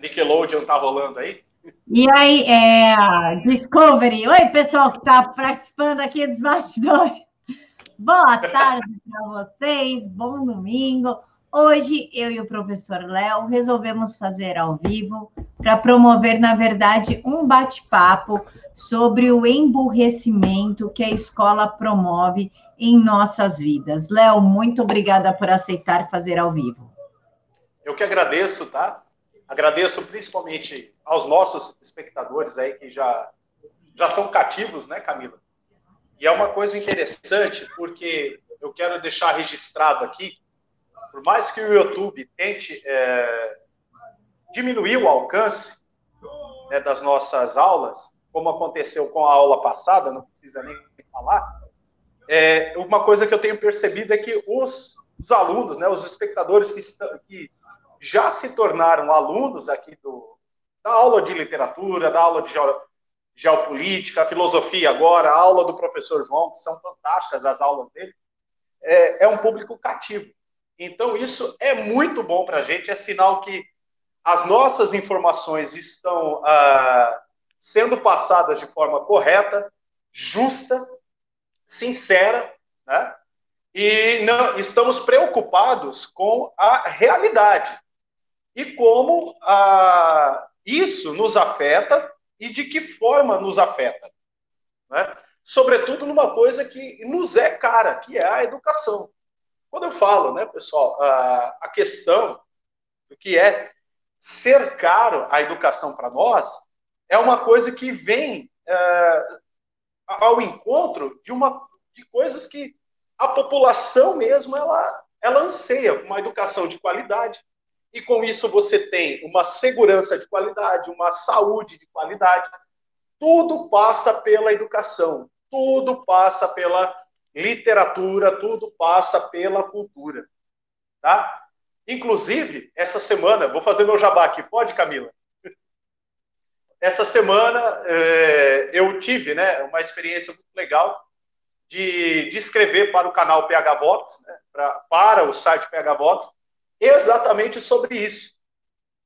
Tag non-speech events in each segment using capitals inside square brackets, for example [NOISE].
Nickelodeon tá rolando aí? E aí, é, Discovery. Oi, pessoal que está participando aqui dos bastidores. Boa tarde para vocês, bom domingo. Hoje, eu e o professor Léo resolvemos fazer ao vivo para promover, na verdade, um bate-papo sobre o emburrecimento que a escola promove em nossas vidas. Léo, muito obrigada por aceitar fazer ao vivo. Eu que agradeço, tá? Agradeço principalmente aos nossos espectadores aí que já, já são cativos, né, Camila? E é uma coisa interessante, porque eu quero deixar registrado aqui, por mais que o YouTube tente é, diminuir o alcance né, das nossas aulas, como aconteceu com a aula passada, não precisa nem falar, é, uma coisa que eu tenho percebido é que os, os alunos, né, os espectadores que, estão, que já se tornaram alunos aqui do, da aula de literatura, da aula de geopolítica, filosofia agora, a aula do professor João, que são fantásticas as aulas dele, é, é um público cativo. Então, isso é muito bom para a gente, é sinal que as nossas informações estão ah, sendo passadas de forma correta, justa, sincera, né? e não, estamos preocupados com a realidade e como ah, isso nos afeta e de que forma nos afeta. Né? Sobretudo numa coisa que nos é cara, que é a educação. Quando eu falo, né, pessoal, a, a questão do que é ser caro a educação para nós, é uma coisa que vem é, ao encontro de, uma, de coisas que a população mesmo ela, ela anseia, uma educação de qualidade, e com isso você tem uma segurança de qualidade, uma saúde de qualidade. Tudo passa pela educação, tudo passa pela literatura, tudo passa pela cultura. Tá? Inclusive, essa semana, vou fazer meu jabá aqui, pode, Camila? [LAUGHS] Essa semana é, eu tive né, uma experiência muito legal de, de escrever para o canal PH Vox, né, pra, para o site PH Vox, exatamente sobre isso.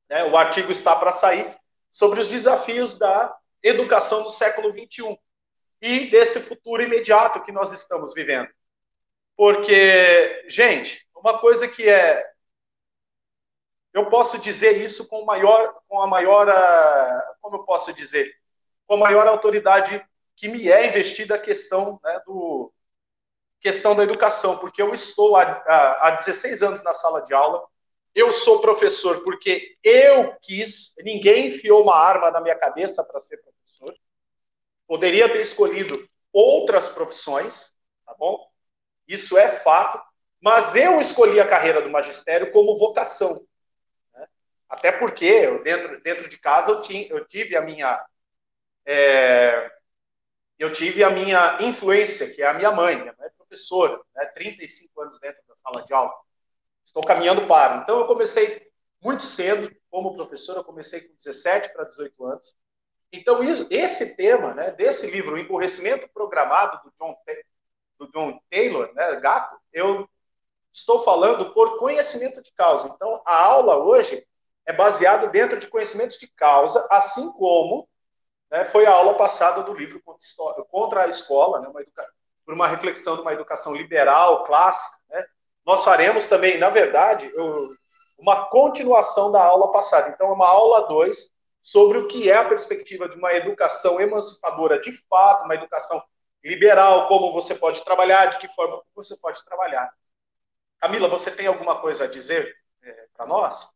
Né? O artigo está para sair sobre os desafios da educação no século XXI e desse futuro imediato que nós estamos vivendo. Porque, gente, uma coisa que é. Eu posso dizer isso com, maior, com a maior. Ah, como eu posso dizer? Com a maior autoridade que me é investida a questão né, do, questão da educação, porque eu estou há, há 16 anos na sala de aula, eu sou professor porque eu quis, ninguém enfiou uma arma na minha cabeça para ser professor. Poderia ter escolhido outras profissões, tá bom? Isso é fato, mas eu escolhi a carreira do magistério como vocação. Né? Até porque eu, dentro, dentro de casa eu, tinha, eu tive a minha. É, eu tive a minha influência, que é a minha mãe. Minha mãe professora, né, 35 anos dentro da sala de aula. Estou caminhando para. Então, eu comecei muito cedo como professor, eu comecei com 17 para 18 anos. Então, isso, esse tema, né, desse livro, O Emborrecimento Programado, do John, do John Taylor, né, Gato, eu estou falando por conhecimento de causa. Então, a aula hoje é baseada dentro de conhecimentos de causa, assim como né, foi a aula passada do livro Contra a Escola, né, uma educa por uma reflexão de uma educação liberal, clássica. Né? Nós faremos também, na verdade, uma continuação da aula passada. Então, é uma aula 2 sobre o que é a perspectiva de uma educação emancipadora de fato, uma educação liberal, como você pode trabalhar, de que forma você pode trabalhar. Camila, você tem alguma coisa a dizer é, para nós?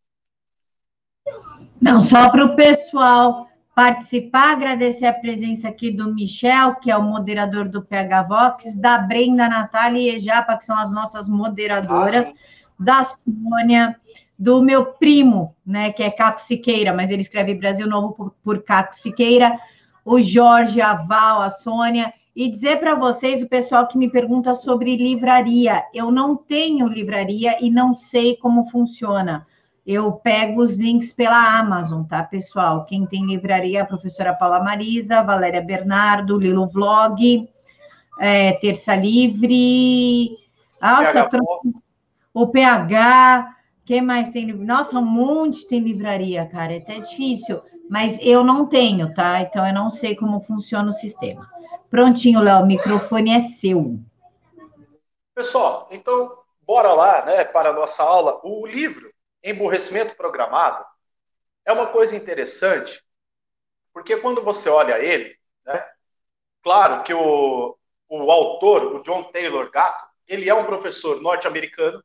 Não, só para o pessoal participar, agradecer a presença aqui do Michel, que é o moderador do PH Vox, da Brenda, Natália e Ejapa, que são as nossas moderadoras, ah, da Sônia, do meu primo, né, que é Caco Siqueira, mas ele escreve Brasil Novo por, por Caco Siqueira, o Jorge, a Val, a Sônia, e dizer para vocês, o pessoal que me pergunta sobre livraria, eu não tenho livraria e não sei como funciona eu pego os links pela Amazon, tá, pessoal? Quem tem livraria, a professora Paula Marisa, Valéria Bernardo, Lilo Vlog, é, Terça Livre, nossa, o PH, que mais tem? Nossa, um monte tem livraria, cara. É até difícil, mas eu não tenho, tá? Então eu não sei como funciona o sistema. Prontinho, Léo, o microfone é seu. Pessoal, então bora lá, né, para a nossa aula. O livro Emburrecimento Programado é uma coisa interessante, porque quando você olha ele, né, claro que o, o autor, o John Taylor Gatto, ele é um professor norte-americano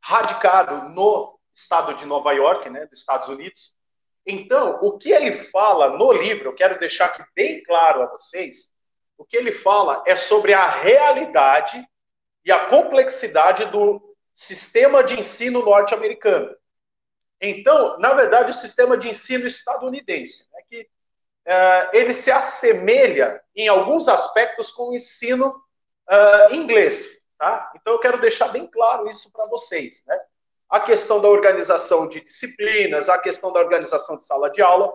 radicado no estado de Nova York, né, dos Estados Unidos. Então, o que ele fala no livro, eu quero deixar aqui bem claro a vocês, o que ele fala é sobre a realidade e a complexidade do sistema de ensino norte-americano. Então, na verdade, o sistema de ensino estadunidense, né, que uh, ele se assemelha em alguns aspectos com o ensino uh, inglês. Tá? Então, eu quero deixar bem claro isso para vocês. Né? A questão da organização de disciplinas, a questão da organização de sala de aula,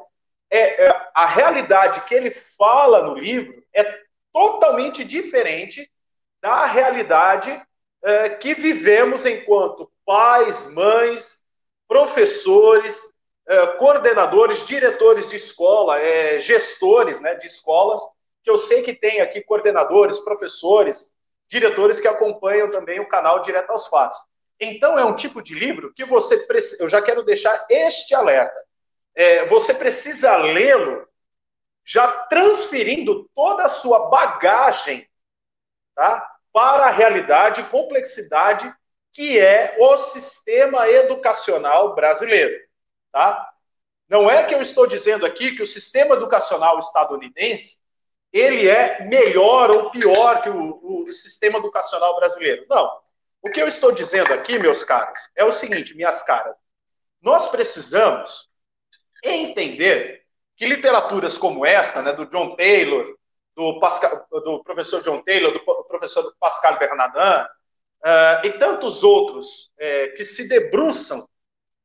é, é a realidade que ele fala no livro é totalmente diferente da realidade é, que vivemos enquanto pais, mães, professores, é, coordenadores, diretores de escola, é, gestores né, de escolas, que eu sei que tem aqui coordenadores, professores, diretores que acompanham também o canal Direto aos Fatos. Então, é um tipo de livro que você precisa. Eu já quero deixar este alerta. É, você precisa lê-lo já transferindo toda a sua bagagem tá, para a realidade e complexidade que é o sistema educacional brasileiro. Tá? Não é que eu estou dizendo aqui que o sistema educacional estadunidense ele é melhor ou pior que o, o sistema educacional brasileiro. Não. O que eu estou dizendo aqui, meus caros, é o seguinte, minhas caras. Nós precisamos entender que literaturas como esta, né, do John Taylor, do, Pascal, do professor John Taylor, do professor Pascal Bernardin, uh, e tantos outros uh, que se debruçam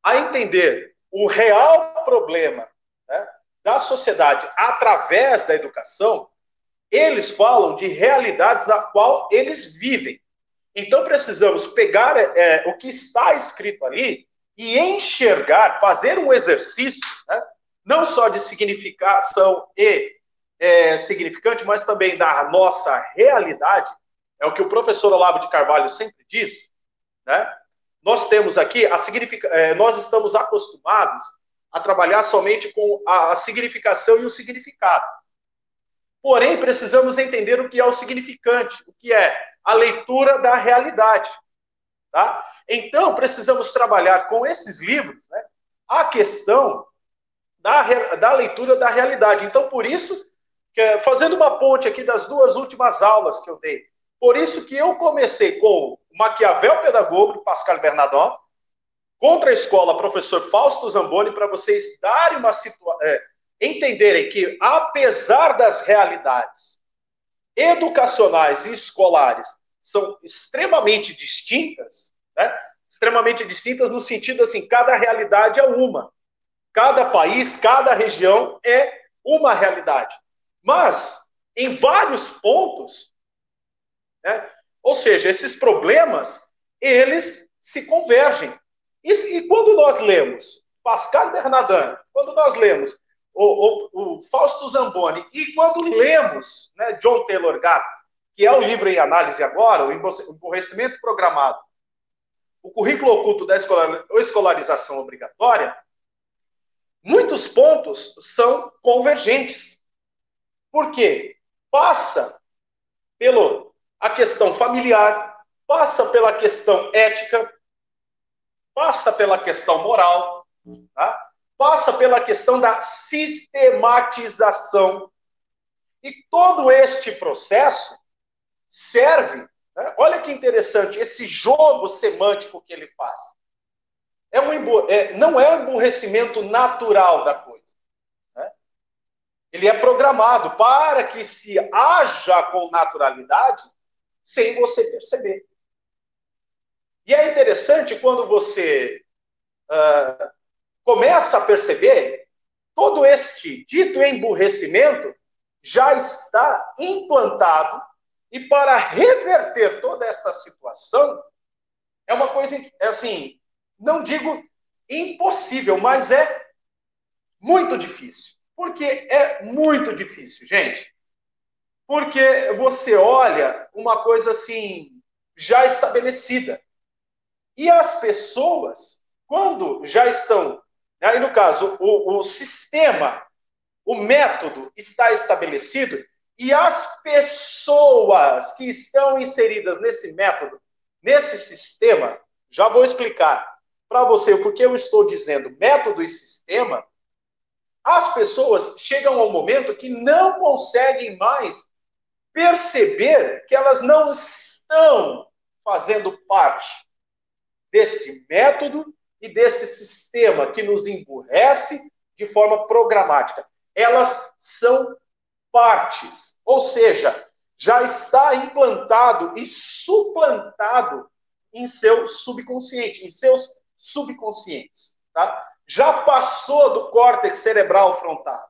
a entender o real problema né, da sociedade através da educação, eles falam de realidades na qual eles vivem. Então precisamos pegar é, o que está escrito ali e enxergar, fazer um exercício, né, não só de significação e é, significante, mas também da nossa realidade. É o que o professor Olavo de Carvalho sempre diz. Né? Nós temos aqui a significa, é, nós estamos acostumados a trabalhar somente com a, a significação e o significado. Porém, precisamos entender o que é o significante, o que é a leitura da realidade. Tá? Então, precisamos trabalhar com esses livros né, a questão da, da leitura da realidade. Então, por isso, fazendo uma ponte aqui das duas últimas aulas que eu dei, por isso que eu comecei com o Maquiavel Pedagogo, Pascal Bernardin, contra a escola, professor Fausto Zamboni, para vocês darem uma situação. É, entenderem que, apesar das realidades educacionais e escolares são extremamente distintas, né? extremamente distintas no sentido assim, cada realidade é uma. Cada país, cada região é uma realidade. Mas, em vários pontos, né? ou seja, esses problemas, eles se convergem. E, e quando nós lemos Pascal Bernardin, quando nós lemos o, o, o Fausto Zamboni. E quando lemos né, John Taylor Gatto, que é o livro em análise agora, o emborrecimento programado, o currículo oculto da escolarização obrigatória, muitos pontos são convergentes. Por quê? Passa pela a questão familiar, passa pela questão ética, passa pela questão moral, tá? passa pela questão da sistematização. E todo este processo serve. Né? Olha que interessante, esse jogo semântico que ele faz. É um, é, não é um emburrecimento natural da coisa. Ele é programado para que se haja com naturalidade sem você perceber. E é interessante quando você uh, começa a perceber, todo este dito emburrecimento já está implantado e para reverter toda esta situação é uma coisa é assim não digo impossível, mas é muito difícil. Por que é muito difícil, gente? Porque você olha uma coisa assim, já estabelecida. E as pessoas, quando já estão, aí no caso, o, o sistema, o método está estabelecido, e as pessoas que estão inseridas nesse método, nesse sistema, já vou explicar para você o porquê eu estou dizendo método e sistema. As pessoas chegam ao momento que não conseguem mais perceber que elas não estão fazendo parte desse método e desse sistema que nos emburrece de forma programática. Elas são partes, ou seja, já está implantado e suplantado em seu subconsciente, em seus subconscientes, tá? Já passou do córtex cerebral frontal,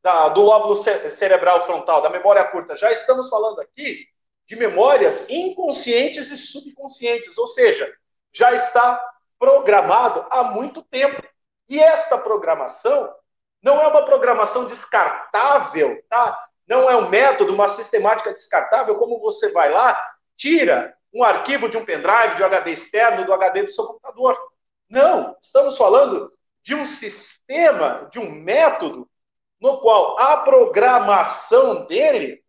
da, do lóbulo cerebral frontal, da memória curta. Já estamos falando aqui de memórias inconscientes e subconscientes, ou seja, já está programado há muito tempo. E esta programação não é uma programação descartável, tá? Não é um método, uma sistemática descartável, como você vai lá, tira um arquivo de um pendrive, de um HD externo, do HD do seu computador. Não, estamos falando de um sistema, de um método, no qual a programação dele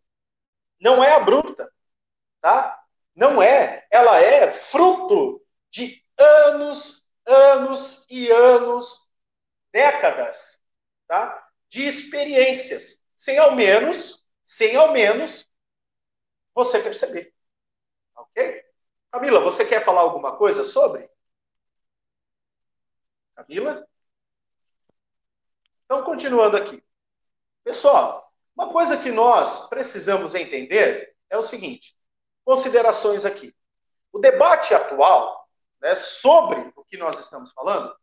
não é abrupta, tá? Não é. Ela é fruto de anos, anos e anos, décadas, tá? De experiências, sem ao menos, sem ao menos você perceber. Ok? Camila, você quer falar alguma coisa sobre? Camila? Então, continuando aqui. Pessoal, uma coisa que nós precisamos entender é o seguinte: considerações aqui. O debate atual né, sobre o que nós estamos falando,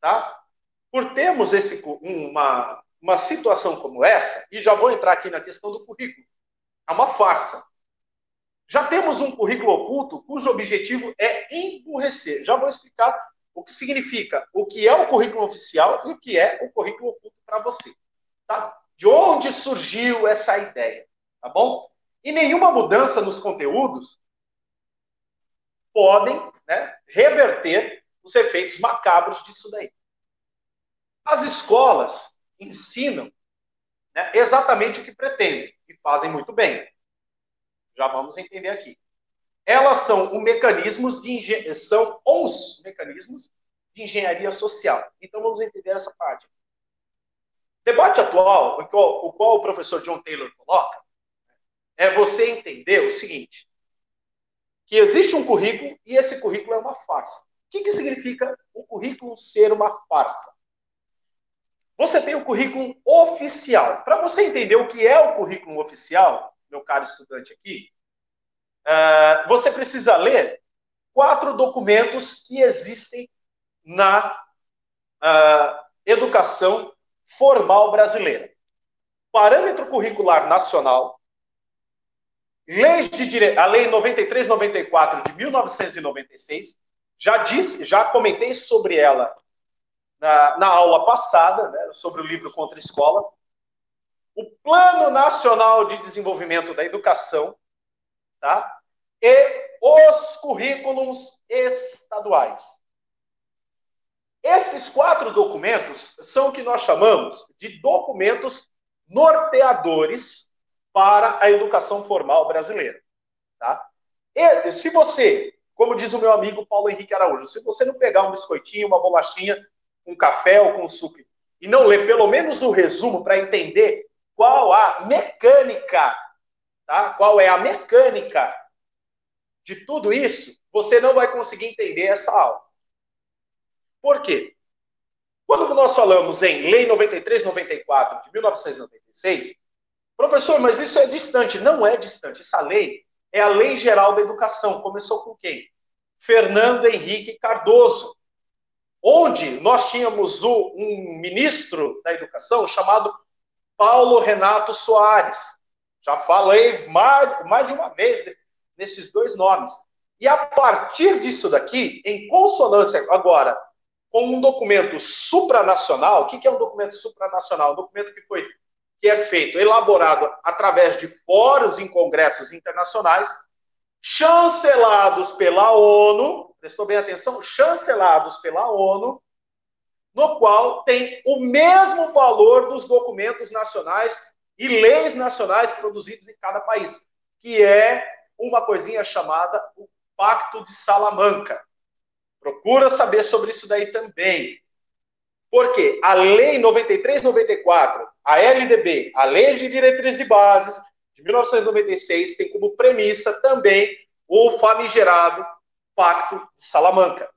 tá? por termos esse, uma, uma situação como essa, e já vou entrar aqui na questão do currículo, é uma farsa. Já temos um currículo oculto cujo objetivo é emburrecer. Já vou explicar o que significa, o que é o currículo oficial e o que é o currículo oculto para você. Tá? De onde surgiu essa ideia, tá bom? E nenhuma mudança nos conteúdos podem né, reverter os efeitos macabros disso daí. As escolas ensinam né, exatamente o que pretendem e fazem muito bem. Já vamos entender aqui. Elas são o mecanismos de são os mecanismos de engenharia social. Então vamos entender essa parte. Debate atual, o qual, o qual o professor John Taylor coloca, é você entender o seguinte: que existe um currículo e esse currículo é uma farsa. O que, que significa o currículo ser uma farsa? Você tem o currículo oficial. Para você entender o que é o currículo oficial, meu caro estudante aqui, uh, você precisa ler quatro documentos que existem na uh, educação formal brasileira: Parâmetro Curricular Nacional, Leis de dire... a Lei 9394 de 1996, já disse, já comentei sobre ela na, na aula passada, né, sobre o livro Contra a Escola. O Plano Nacional de Desenvolvimento da Educação, tá? E os currículos estaduais. Esses quatro documentos são o que nós chamamos de documentos norteadores para a educação formal brasileira. Tá? E, se você, como diz o meu amigo Paulo Henrique Araújo, se você não pegar um biscoitinho, uma bolachinha, um café ou com suco e não ler pelo menos o resumo para entender qual a mecânica, tá? qual é a mecânica de tudo isso, você não vai conseguir entender essa aula. Por quê? Quando nós falamos em Lei 9394 de 1996, Professor, mas isso é distante. Não é distante. Essa lei é a Lei Geral da Educação. Começou com quem? Fernando Henrique Cardoso, onde nós tínhamos um ministro da Educação chamado Paulo Renato Soares. Já falei mais, mais de uma vez nesses dois nomes. E a partir disso daqui, em consonância agora com um documento supranacional, o que é um documento supranacional? Um documento que foi que é feito, elaborado através de fóruns em congressos internacionais, chancelados pela ONU, prestou bem atenção, chancelados pela ONU, no qual tem o mesmo valor dos documentos nacionais e leis nacionais produzidos em cada país, que é uma coisinha chamada o Pacto de Salamanca. Procura saber sobre isso daí também. Porque a Lei 9394, a LDB, a Lei de Diretrizes e Bases, de 1996, tem como premissa também o famigerado Pacto de Salamanca.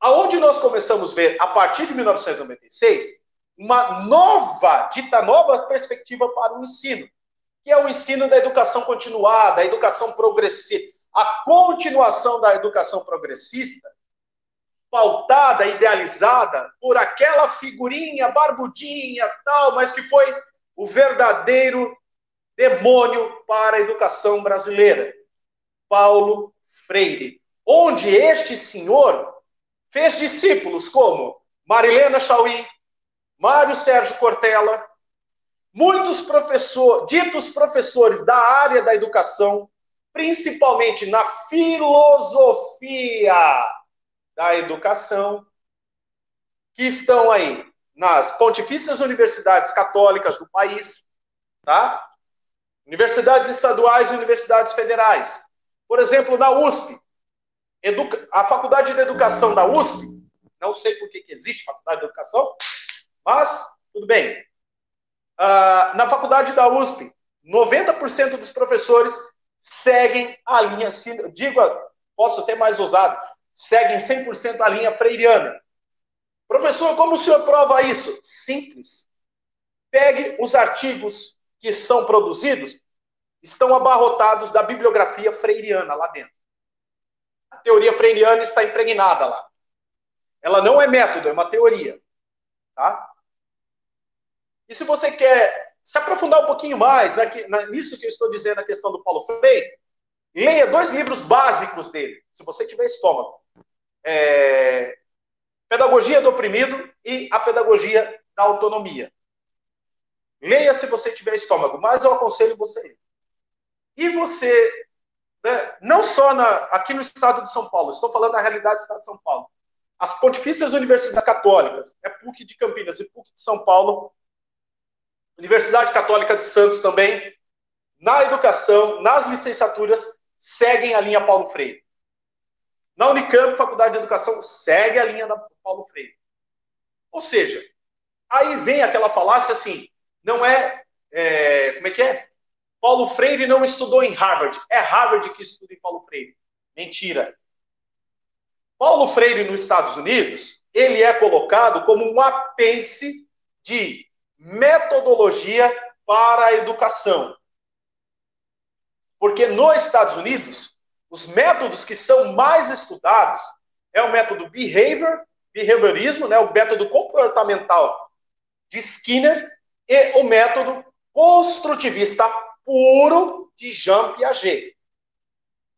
Aonde nós começamos a ver, a partir de 1996, uma nova, dita nova perspectiva para o ensino, que é o ensino da educação continuada, a educação progressiva, a continuação da educação progressista, pautada, idealizada por aquela figurinha barbudinha, tal, mas que foi o verdadeiro demônio para a educação brasileira, Paulo Freire, onde este senhor fez discípulos como Marilena Chauí, Mário Sérgio Cortella, muitos professores, ditos professores da área da educação, principalmente na filosofia da educação, que estão aí nas pontifícias universidades católicas do país, tá? Universidades estaduais e universidades federais. Por exemplo, na USP, a Faculdade de Educação da USP, não sei por que existe Faculdade de Educação, mas tudo bem. Uh, na Faculdade da USP, 90% dos professores seguem a linha, digo, posso ter mais usado, seguem 100% a linha freiriana. Professor, como o senhor prova isso? Simples. Pegue os artigos que são produzidos, estão abarrotados da bibliografia freiriana lá dentro. A teoria freiriana está impregnada lá. Ela não é método, é uma teoria. Tá? E se você quer se aprofundar um pouquinho mais né, nisso que eu estou dizendo, a questão do Paulo Freire, leia dois livros básicos dele, se você tiver estômago. É, Pedagogia do Oprimido e A Pedagogia da Autonomia. Leia se você tiver estômago, mas eu aconselho você. E você, né, não só na, aqui no estado de São Paulo, estou falando da realidade do estado de São Paulo. As pontifícias universidades católicas, é PUC de Campinas e PUC de São Paulo, Universidade Católica de Santos também, na educação, nas licenciaturas, seguem a linha Paulo Freire. Na Unicamp, Faculdade de Educação, segue a linha da Paulo Freire. Ou seja, aí vem aquela falácia assim, não é, é, como é que é? Paulo Freire não estudou em Harvard, é Harvard que estuda em Paulo Freire. Mentira. Paulo Freire nos Estados Unidos, ele é colocado como um apêndice de metodologia para a educação. Porque nos Estados Unidos, os métodos que são mais estudados é o método behavior, behaviorismo, né, o método comportamental de Skinner e o método construtivista puro de Jean Piaget.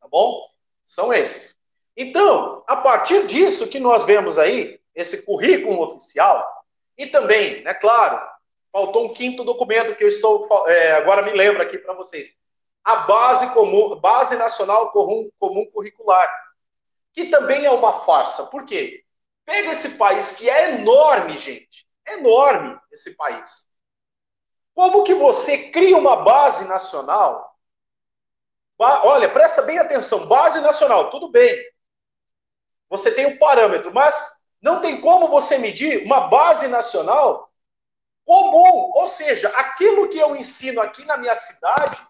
Tá bom? São esses. Então, a partir disso que nós vemos aí, esse currículo oficial, e também, né, claro, faltou um quinto documento que eu estou é, agora me lembro aqui para vocês. A base comum, base nacional comum, comum curricular, que também é uma farsa. Por quê? Pega esse país que é enorme, gente, enorme esse país. Como que você cria uma base nacional? Ba Olha, presta bem atenção, base nacional, tudo bem. Você tem um parâmetro, mas não tem como você medir uma base nacional comum, ou seja, aquilo que eu ensino aqui na minha cidade,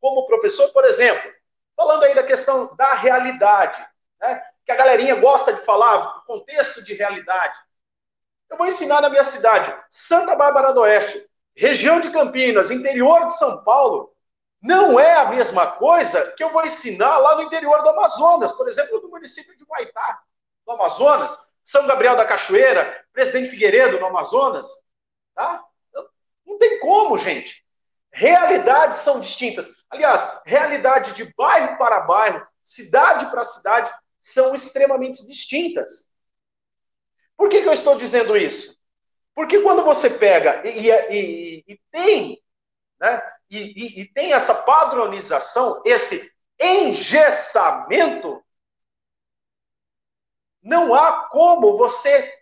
como professor, por exemplo, falando aí da questão da realidade, né? que a galerinha gosta de falar, o contexto de realidade. Eu vou ensinar na minha cidade, Santa Bárbara do Oeste, região de Campinas, interior de São Paulo, não é a mesma coisa que eu vou ensinar lá no interior do Amazonas, por exemplo, no município de Guaitá, no Amazonas, São Gabriel da Cachoeira, Presidente Figueiredo, no Amazonas, Tá? Não tem como, gente. Realidades são distintas. Aliás, realidade de bairro para bairro cidade para cidade, são extremamente distintas. Por que, que eu estou dizendo isso? Porque quando você pega e, e, e tem, né, e, e tem essa padronização, esse engessamento, não há como você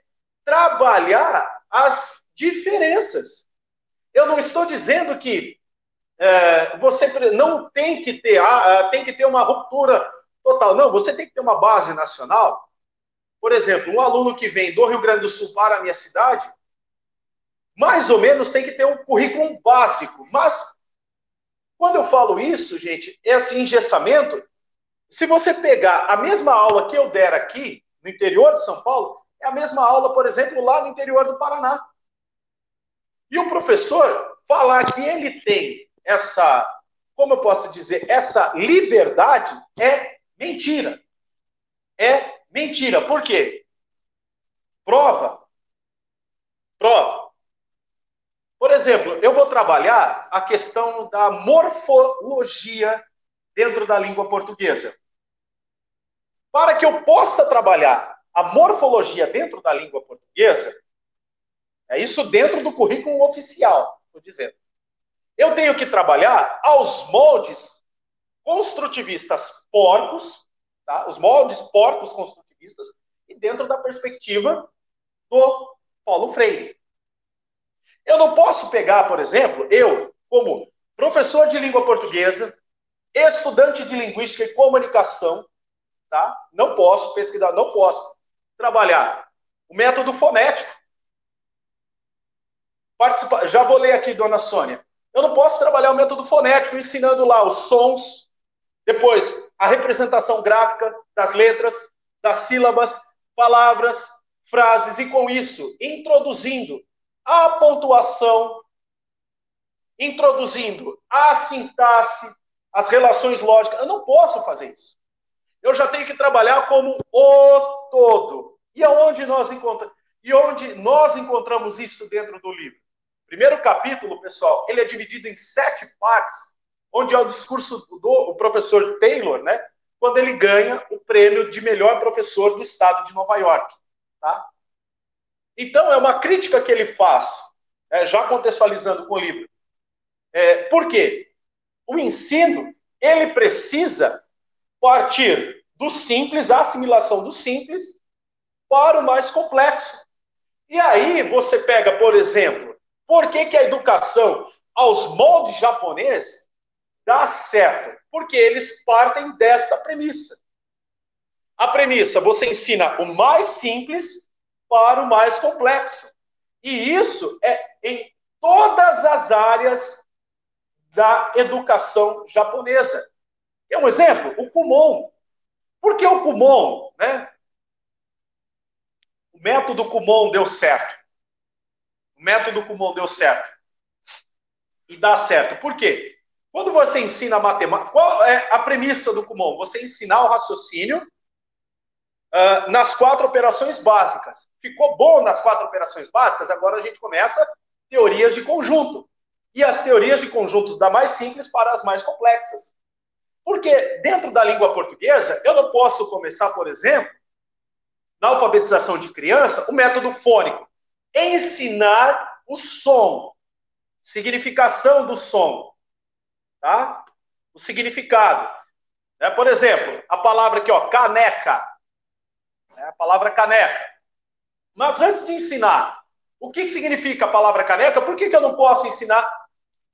trabalhar as diferenças. Eu não estou dizendo que é, você não tem que ter tem que ter uma ruptura total. Não, você tem que ter uma base nacional. Por exemplo, um aluno que vem do Rio Grande do Sul para a minha cidade, mais ou menos tem que ter um currículo básico. Mas quando eu falo isso, gente, esse engessamento, se você pegar a mesma aula que eu der aqui, no interior de São Paulo, é a mesma aula, por exemplo, lá no interior do Paraná. E o professor falar que ele tem essa, como eu posso dizer, essa liberdade é mentira. É mentira. Por quê? Prova. Prova. Por exemplo, eu vou trabalhar a questão da morfologia dentro da língua portuguesa. Para que eu possa trabalhar a morfologia dentro da língua portuguesa, é isso dentro do currículo oficial, estou dizendo. Eu tenho que trabalhar aos moldes construtivistas porcos, tá? os moldes porcos construtivistas, e dentro da perspectiva do Paulo Freire. Eu não posso pegar, por exemplo, eu, como professor de língua portuguesa, estudante de linguística e comunicação, tá? Não posso pesquisar, não posso trabalhar o método fonético. Já vou ler aqui, dona Sônia. Eu não posso trabalhar o método fonético ensinando lá os sons, depois a representação gráfica das letras, das sílabas, palavras, frases, e com isso introduzindo a pontuação, introduzindo a sintaxe, as relações lógicas. Eu não posso fazer isso. Eu já tenho que trabalhar como o todo. E aonde nós encontramos? E onde nós encontramos isso dentro do livro? Primeiro capítulo, pessoal, ele é dividido em sete partes, onde é o discurso do professor Taylor, né? Quando ele ganha o prêmio de melhor professor do estado de Nova York, tá? Então, é uma crítica que ele faz, é, já contextualizando com o livro. É, por quê? O ensino, ele precisa partir do simples, a assimilação do simples, para o mais complexo. E aí você pega, por exemplo, por que, que a educação aos moldes japoneses dá certo? Porque eles partem desta premissa. A premissa, você ensina o mais simples para o mais complexo. E isso é em todas as áreas da educação japonesa. É um exemplo, o Kumon. Por que o Kumon, né? O método Kumon deu certo. O método Kumon deu certo. E dá certo. Por quê? Quando você ensina matemática, qual é a premissa do Kumon? Você ensinar o raciocínio uh, nas quatro operações básicas. Ficou bom nas quatro operações básicas? Agora a gente começa teorias de conjunto. E as teorias de conjuntos da mais simples para as mais complexas. Porque dentro da língua portuguesa, eu não posso começar, por exemplo, na alfabetização de criança, o método fônico. Ensinar o som, significação do som, tá? O significado. É, por exemplo, a palavra aqui, ó, caneca. É a palavra caneca. Mas antes de ensinar o que, que significa a palavra caneca, por que, que eu não posso ensinar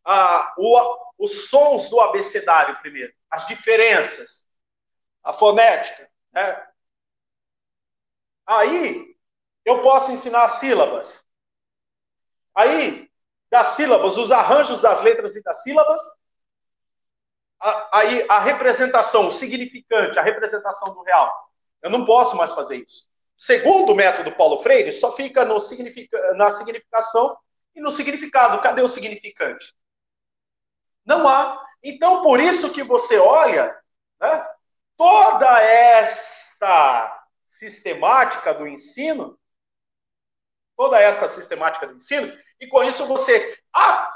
ah, o, os sons do abecedário primeiro? as diferenças, a fonética. Né? Aí eu posso ensinar sílabas. Aí, das sílabas, os arranjos das letras e das sílabas, aí a representação, o significante, a representação do real. Eu não posso mais fazer isso. Segundo o método Paulo Freire, só fica no significa, na significação e no significado. Cadê o significante? Não há. Então, por isso que você olha né, toda esta sistemática do ensino, toda esta sistemática do ensino, e com isso você ah,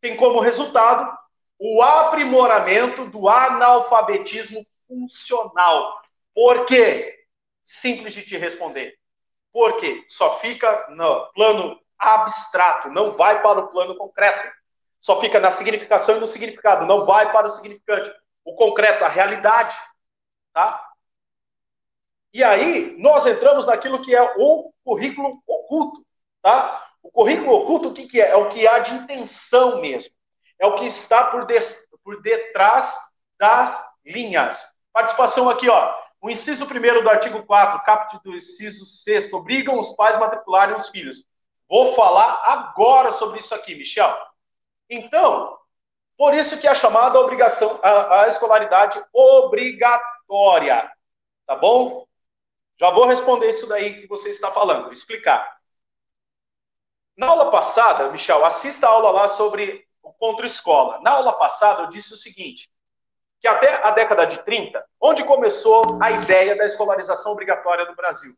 tem como resultado o aprimoramento do analfabetismo funcional. Por quê? Simples de te responder. Porque só fica no plano abstrato, não vai para o plano concreto. Só fica na significação e no significado, não vai para o significante. O concreto, a realidade. Tá? E aí, nós entramos naquilo que é o currículo oculto. Tá? O currículo oculto, o que, que é? É o que há de intenção mesmo. É o que está por, por detrás das linhas. Participação aqui, ó. O inciso 1 do artigo 4, caput do inciso 6, obrigam os pais a matricularem os filhos. Vou falar agora sobre isso aqui, Michel. Então, por isso que é chamada a obrigação, a, a escolaridade obrigatória. Tá bom? Já vou responder isso daí que você está falando, explicar. Na aula passada, Michel, assista a aula lá sobre o contra-escola. Na aula passada, eu disse o seguinte: que até a década de 30, onde começou a ideia da escolarização obrigatória no Brasil.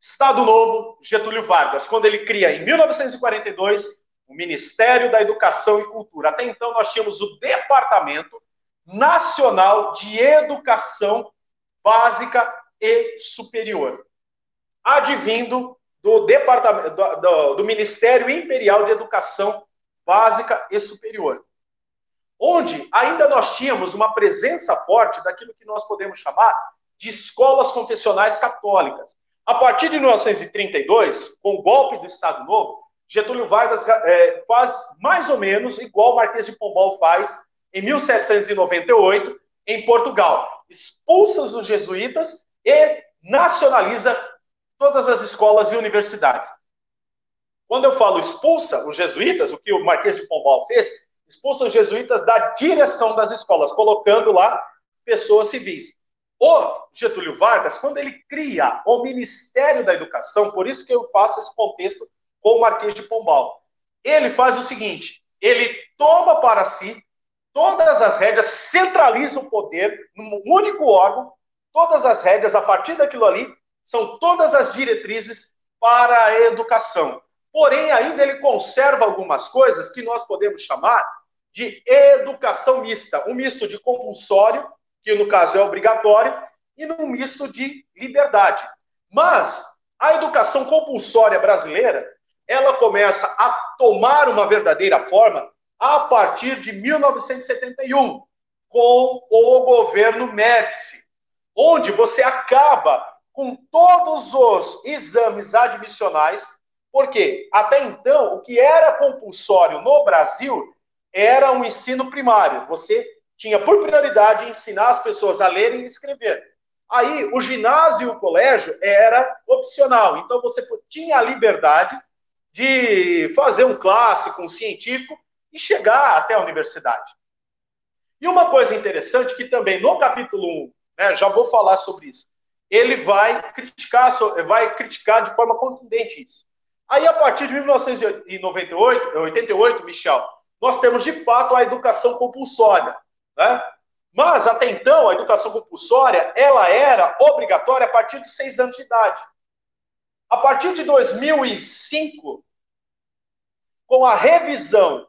Estado Novo, Getúlio Vargas, quando ele cria em 1942 o Ministério da Educação e Cultura. Até então nós tínhamos o Departamento Nacional de Educação Básica e Superior, advindo do departamento do, do, do Ministério Imperial de Educação Básica e Superior onde ainda nós tínhamos uma presença forte daquilo que nós podemos chamar de escolas confessionais católicas. A partir de 1932, com o golpe do Estado Novo, Getúlio Vargas é, faz mais ou menos igual Marquês de Pombal faz em 1798 em Portugal. Expulsa os jesuítas e nacionaliza todas as escolas e universidades. Quando eu falo expulsa os jesuítas, o que o Marquês de Pombal fez, expulsa os jesuítas da direção das escolas, colocando lá pessoas civis. O Getúlio Vargas, quando ele cria o Ministério da Educação, por isso que eu faço esse contexto com o Marquês de Pombal, ele faz o seguinte: ele toma para si todas as rédeas, centraliza o poder num único órgão, todas as rédeas, a partir daquilo ali, são todas as diretrizes para a educação. Porém, ainda ele conserva algumas coisas que nós podemos chamar de educação mista. Um misto de compulsório, que no caso é obrigatório, e num misto de liberdade. Mas a educação compulsória brasileira, ela começa a tomar uma verdadeira forma a partir de 1971, com o governo Médici, onde você acaba com todos os exames admissionais porque até então, o que era compulsório no Brasil era um ensino primário. Você tinha por prioridade ensinar as pessoas a lerem e escrever. Aí, o ginásio e o colégio era opcional. Então, você tinha a liberdade de fazer um clássico, um científico e chegar até a universidade. E uma coisa interessante que também no capítulo 1, né, já vou falar sobre isso, ele vai criticar, vai criticar de forma contundente isso. Aí, a partir de 1998, 88, Michel, nós temos de fato a educação compulsória. Né? Mas, até então, a educação compulsória ela era obrigatória a partir de seis anos de idade. A partir de 2005, com a revisão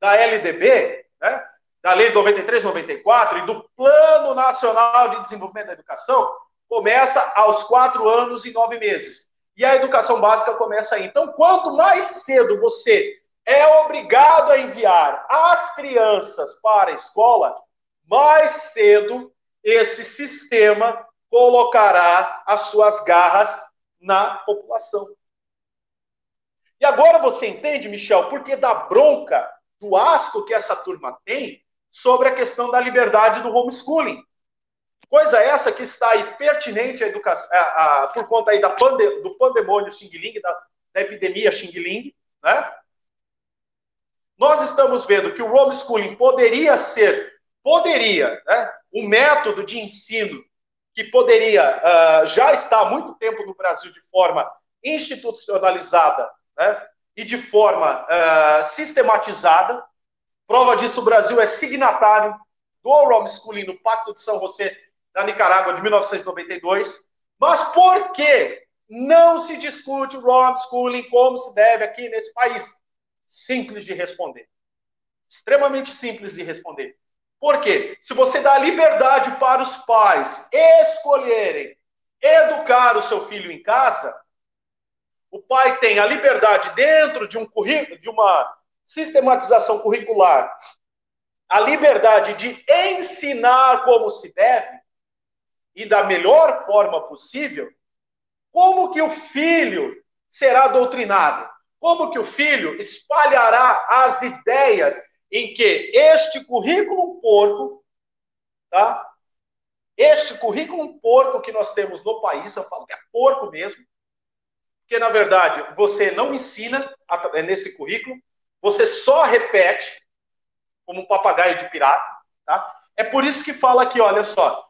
da LDB, né, da Lei 93-94 e do Plano Nacional de Desenvolvimento da Educação, começa aos quatro anos e nove meses. E a educação básica começa aí. Então, quanto mais cedo você é obrigado a enviar as crianças para a escola, mais cedo esse sistema colocará as suas garras na população. E agora você entende, Michel, por que da bronca, do asco que essa turma tem sobre a questão da liberdade do homeschooling. Coisa essa que está aí pertinente à educação, a, a, por conta aí da pande, do pandemônio Xing Ling, da, da epidemia Xing Ling, né? Nós estamos vendo que o homeschooling poderia ser, poderia, né, um método de ensino que poderia uh, já estar há muito tempo no Brasil de forma institucionalizada né, e de forma uh, sistematizada. Prova disso, o Brasil é signatário do homeschooling no Pacto de São José da Nicarágua de 1992. Mas por que não se discute o homeschooling como se deve aqui nesse país? Simples de responder. Extremamente simples de responder. Por quê? Se você dá liberdade para os pais escolherem educar o seu filho em casa, o pai tem a liberdade dentro de um currículo, de uma sistematização curricular, a liberdade de ensinar como se deve e da melhor forma possível, como que o filho será doutrinado? Como que o filho espalhará as ideias em que este currículo porco, tá? Este currículo porco que nós temos no país, eu falo que é porco mesmo, porque na verdade você não ensina nesse currículo, você só repete como um papagaio de pirata, tá? É por isso que fala aqui, olha só,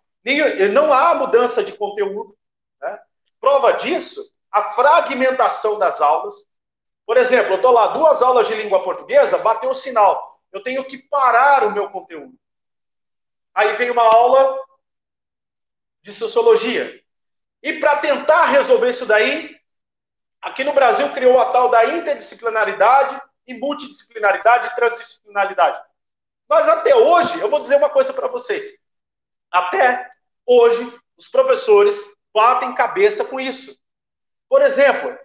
não há mudança de conteúdo, né? Prova disso, a fragmentação das aulas. Por exemplo, eu estou lá, duas aulas de língua portuguesa, bateu o sinal. Eu tenho que parar o meu conteúdo. Aí vem uma aula de sociologia. E para tentar resolver isso daí, aqui no Brasil criou a tal da interdisciplinaridade multidisciplinaridade e transdisciplinaridade. Mas até hoje, eu vou dizer uma coisa para vocês. Até hoje, os professores batem cabeça com isso. Por exemplo,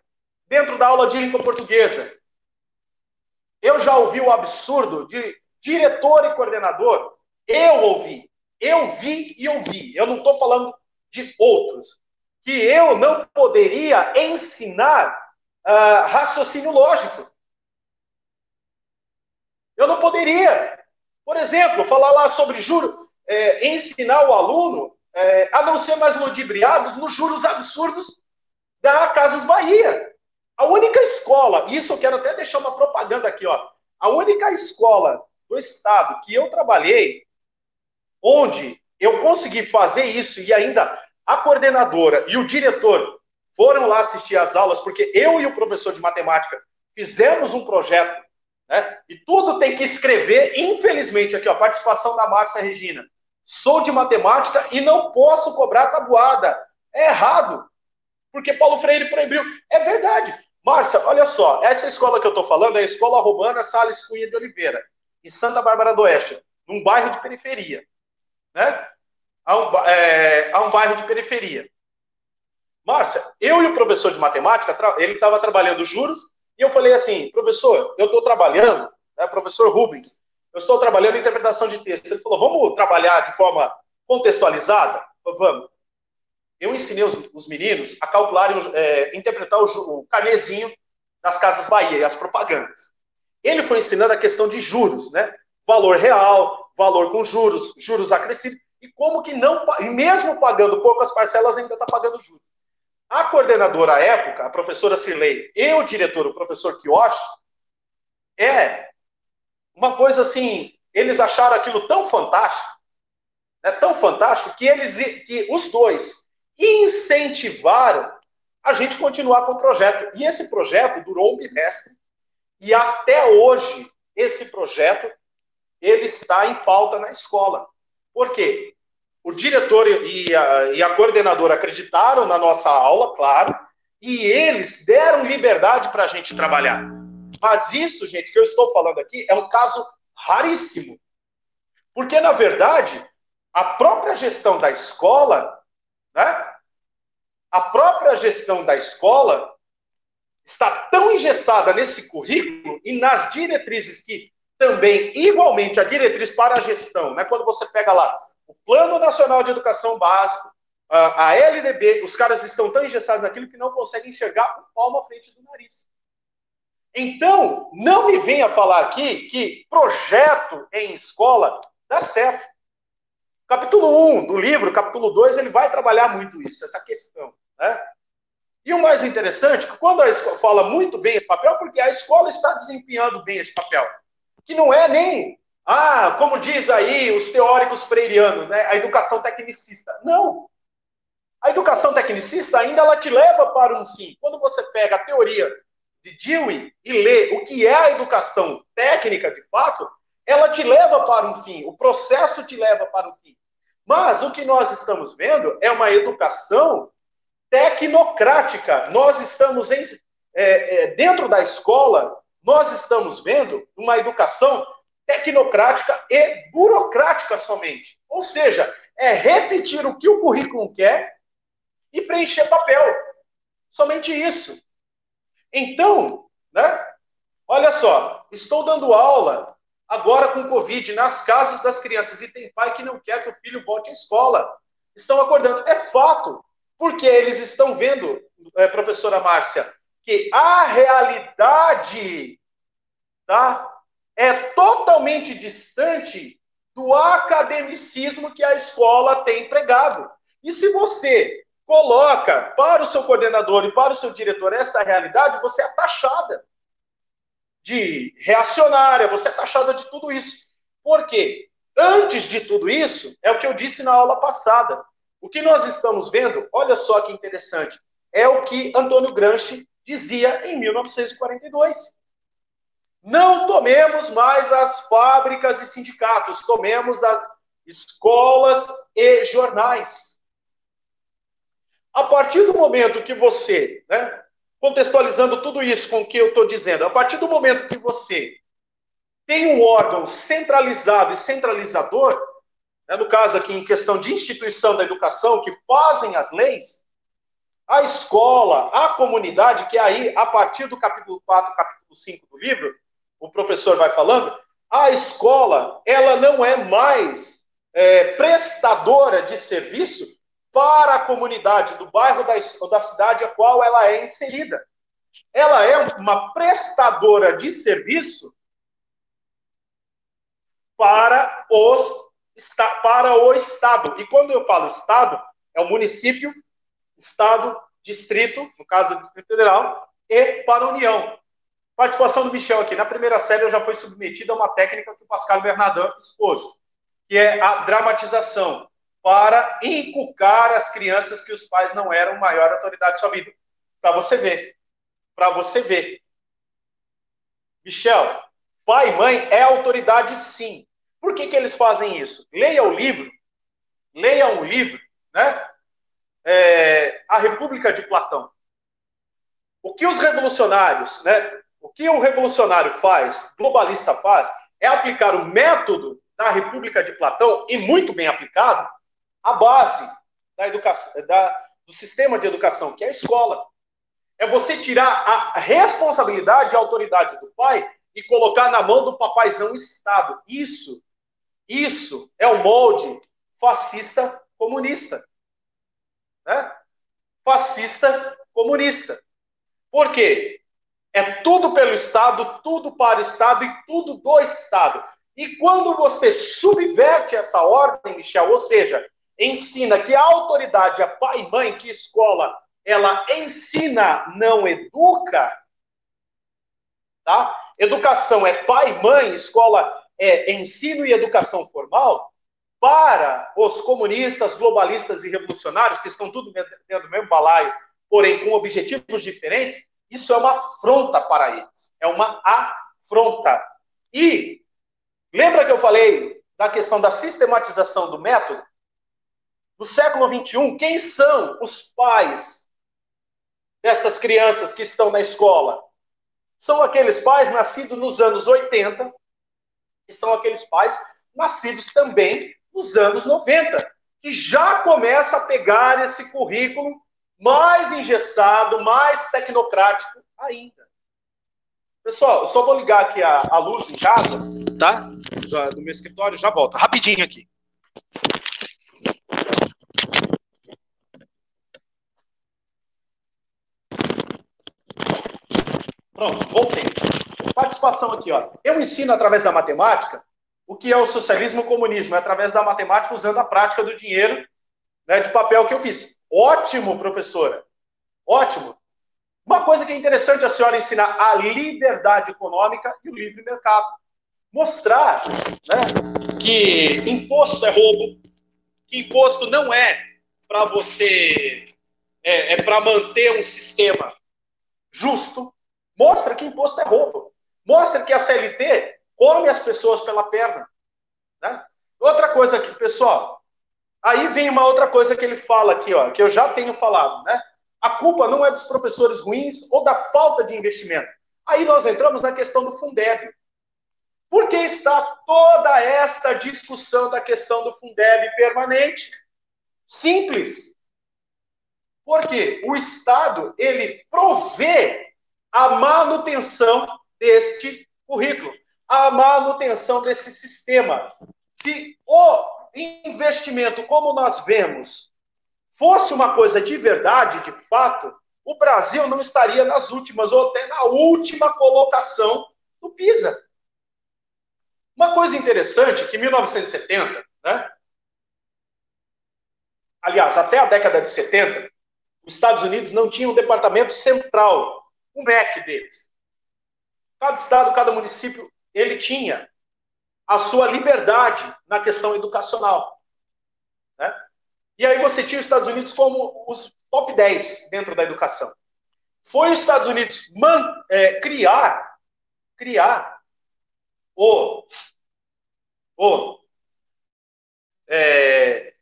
dentro da aula de língua portuguesa, eu já ouvi o absurdo de diretor e coordenador. Eu ouvi, eu vi e ouvi. Eu não estou falando de outros. Que eu não poderia ensinar uh, raciocínio lógico. Eu não poderia. Por exemplo, falar lá sobre juro, é, ensinar o aluno é, a não ser mais ludibriado nos juros absurdos da Casas Bahia. A única escola, isso eu quero até deixar uma propaganda aqui, ó. A única escola do estado que eu trabalhei, onde eu consegui fazer isso e ainda a coordenadora e o diretor foram lá assistir às aulas, porque eu e o professor de matemática fizemos um projeto, né? E tudo tem que escrever, infelizmente, aqui, ó, participação da Márcia Regina sou de matemática e não posso cobrar tabuada. É errado. Porque Paulo Freire proibiu. É verdade. Márcia, olha só, essa escola que eu estou falando é a Escola Romana Salles Cunha de Oliveira, em Santa Bárbara do Oeste, num bairro de periferia. Né? Há um, é, há um bairro de periferia. Márcia, eu e o professor de matemática, ele estava trabalhando juros, e eu falei assim, professor, eu estou trabalhando, né, professor Rubens, eu estou trabalhando em interpretação de texto. Ele falou, vamos trabalhar de forma contextualizada? Falei, vamos. Eu ensinei os, os meninos a calcularem, é, interpretar o, o carnezinho das Casas Bahia e as propagandas. Ele foi ensinando a questão de juros, né? Valor real, valor com juros, juros acrescidos, e como que não, mesmo pagando poucas parcelas, ainda está pagando juros. A coordenadora à época, a professora Cirlei, e o diretor, o professor Kioshi, é uma coisa assim, eles acharam aquilo tão fantástico, né, tão fantástico, que eles, que os dois incentivaram a gente continuar com o projeto. E esse projeto durou um bimestre. E até hoje, esse projeto, ele está em pauta na escola. Por quê? O diretor e a, e a coordenadora acreditaram na nossa aula, claro, e eles deram liberdade para a gente trabalhar. Mas isso, gente, que eu estou falando aqui é um caso raríssimo. Porque, na verdade, a própria gestão da escola, né? A própria gestão da escola está tão engessada nesse currículo e nas diretrizes que também, igualmente, a diretriz para a gestão, né? Quando você pega lá o Plano Nacional de Educação Básico, a LDB, os caras estão tão engessados naquilo que não conseguem enxergar o palmo à frente do nariz. Então, não me venha falar aqui que projeto em escola dá certo. Capítulo 1 do livro, capítulo 2, ele vai trabalhar muito isso, essa questão. Né? E o mais interessante é que quando a escola fala muito bem esse papel, porque a escola está desempenhando bem esse papel. Que não é nem, ah, como diz aí os teóricos freirianos, né, a educação tecnicista. Não. A educação tecnicista ainda ela te leva para um fim. Quando você pega a teoria de Dewey e ler o que é a educação técnica de fato, ela te leva para um fim, o processo te leva para um fim. Mas o que nós estamos vendo é uma educação tecnocrática. Nós estamos em, é, é, dentro da escola, nós estamos vendo uma educação tecnocrática e burocrática somente. Ou seja, é repetir o que o currículo quer e preencher papel. Somente isso. Então, né? Olha só, estou dando aula agora com Covid nas casas das crianças e tem pai que não quer que o filho volte à escola. Estão acordando. É fato, porque eles estão vendo, é, professora Márcia, que a realidade tá, é totalmente distante do academicismo que a escola tem pregado. E se você coloca para o seu coordenador e para o seu diretor esta realidade, você é taxada de reacionária, você é taxada de tudo isso. Por quê? Antes de tudo isso, é o que eu disse na aula passada. O que nós estamos vendo, olha só que interessante, é o que Antônio Gramsci dizia em 1942. Não tomemos mais as fábricas e sindicatos, tomemos as escolas e jornais. A partir do momento que você, né, contextualizando tudo isso com o que eu estou dizendo, a partir do momento que você tem um órgão centralizado e centralizador, né, no caso aqui em questão de instituição da educação, que fazem as leis, a escola, a comunidade, que aí, a partir do capítulo 4, capítulo 5 do livro, o professor vai falando, a escola, ela não é mais é, prestadora de serviço para a comunidade do bairro da, ou da cidade a qual ela é inserida. Ela é uma prestadora de serviço para, os, para o Estado. E quando eu falo Estado, é o município, Estado, Distrito, no caso do Distrito Federal, e para a União. Participação do Michel aqui. Na primeira série eu já fui submetido a uma técnica que o Pascal Bernardin expôs, que é a dramatização para inculcar as crianças que os pais não eram maior autoridade de sua vida. Para você ver. Para você ver. Michel, pai e mãe é autoridade sim. Por que, que eles fazem isso? Leia o livro, leia um livro, né? É, a República de Platão. O que os revolucionários, né? O que o revolucionário faz, globalista faz, é aplicar o método da República de Platão, e muito bem aplicado, a base da educação, da, do sistema de educação, que é a escola. É você tirar a responsabilidade e a autoridade do pai e colocar na mão do papaizão Estado. Isso, isso é o molde fascista comunista. Né? Fascista comunista. Por quê? É tudo pelo Estado, tudo para o Estado e tudo do Estado. E quando você subverte essa ordem, Michel, ou seja, ensina que a autoridade é pai e mãe, que escola ela ensina, não educa, tá? Educação é pai e mãe, escola é ensino e educação formal, para os comunistas, globalistas e revolucionários, que estão tudo dentro do mesmo balaio, porém com objetivos diferentes, isso é uma afronta para eles. É uma afronta. E lembra que eu falei da questão da sistematização do método? No século XXI, quem são os pais dessas crianças que estão na escola? São aqueles pais nascidos nos anos 80 e são aqueles pais nascidos também nos anos 90, que já começa a pegar esse currículo mais engessado, mais tecnocrático ainda. Pessoal, eu só vou ligar aqui a, a luz em casa, tá? Do meu escritório, já volto. Rapidinho aqui. Pronto, voltei. Participação aqui, ó. Eu ensino através da matemática o que é o socialismo e o comunismo, é através da matemática usando a prática do dinheiro né, de papel que eu fiz. Ótimo, professora. Ótimo. Uma coisa que é interessante a senhora ensinar a liberdade econômica e o livre mercado. Mostrar né, que imposto é roubo, que imposto não é para você, é, é para manter um sistema justo, Mostra que imposto é roubo. Mostra que a CLT come as pessoas pela perna. Né? Outra coisa aqui, pessoal. Aí vem uma outra coisa que ele fala aqui, ó, que eu já tenho falado, né? A culpa não é dos professores ruins ou da falta de investimento. Aí nós entramos na questão do Fundeb. Por que está toda esta discussão da questão do Fundeb permanente? Simples. Porque o Estado, ele provê a manutenção deste currículo, a manutenção desse sistema. Se o investimento, como nós vemos, fosse uma coisa de verdade, de fato, o Brasil não estaria nas últimas, ou até na última colocação do PISA. Uma coisa interessante que em 1970, né? Aliás, até a década de 70, os Estados Unidos não tinham um departamento central, o MEC deles. Cada estado, cada município, ele tinha a sua liberdade na questão educacional. Né? E aí você tinha os Estados Unidos como os top 10 dentro da educação. Foi os Estados Unidos man, é, criar, criar o, o, é,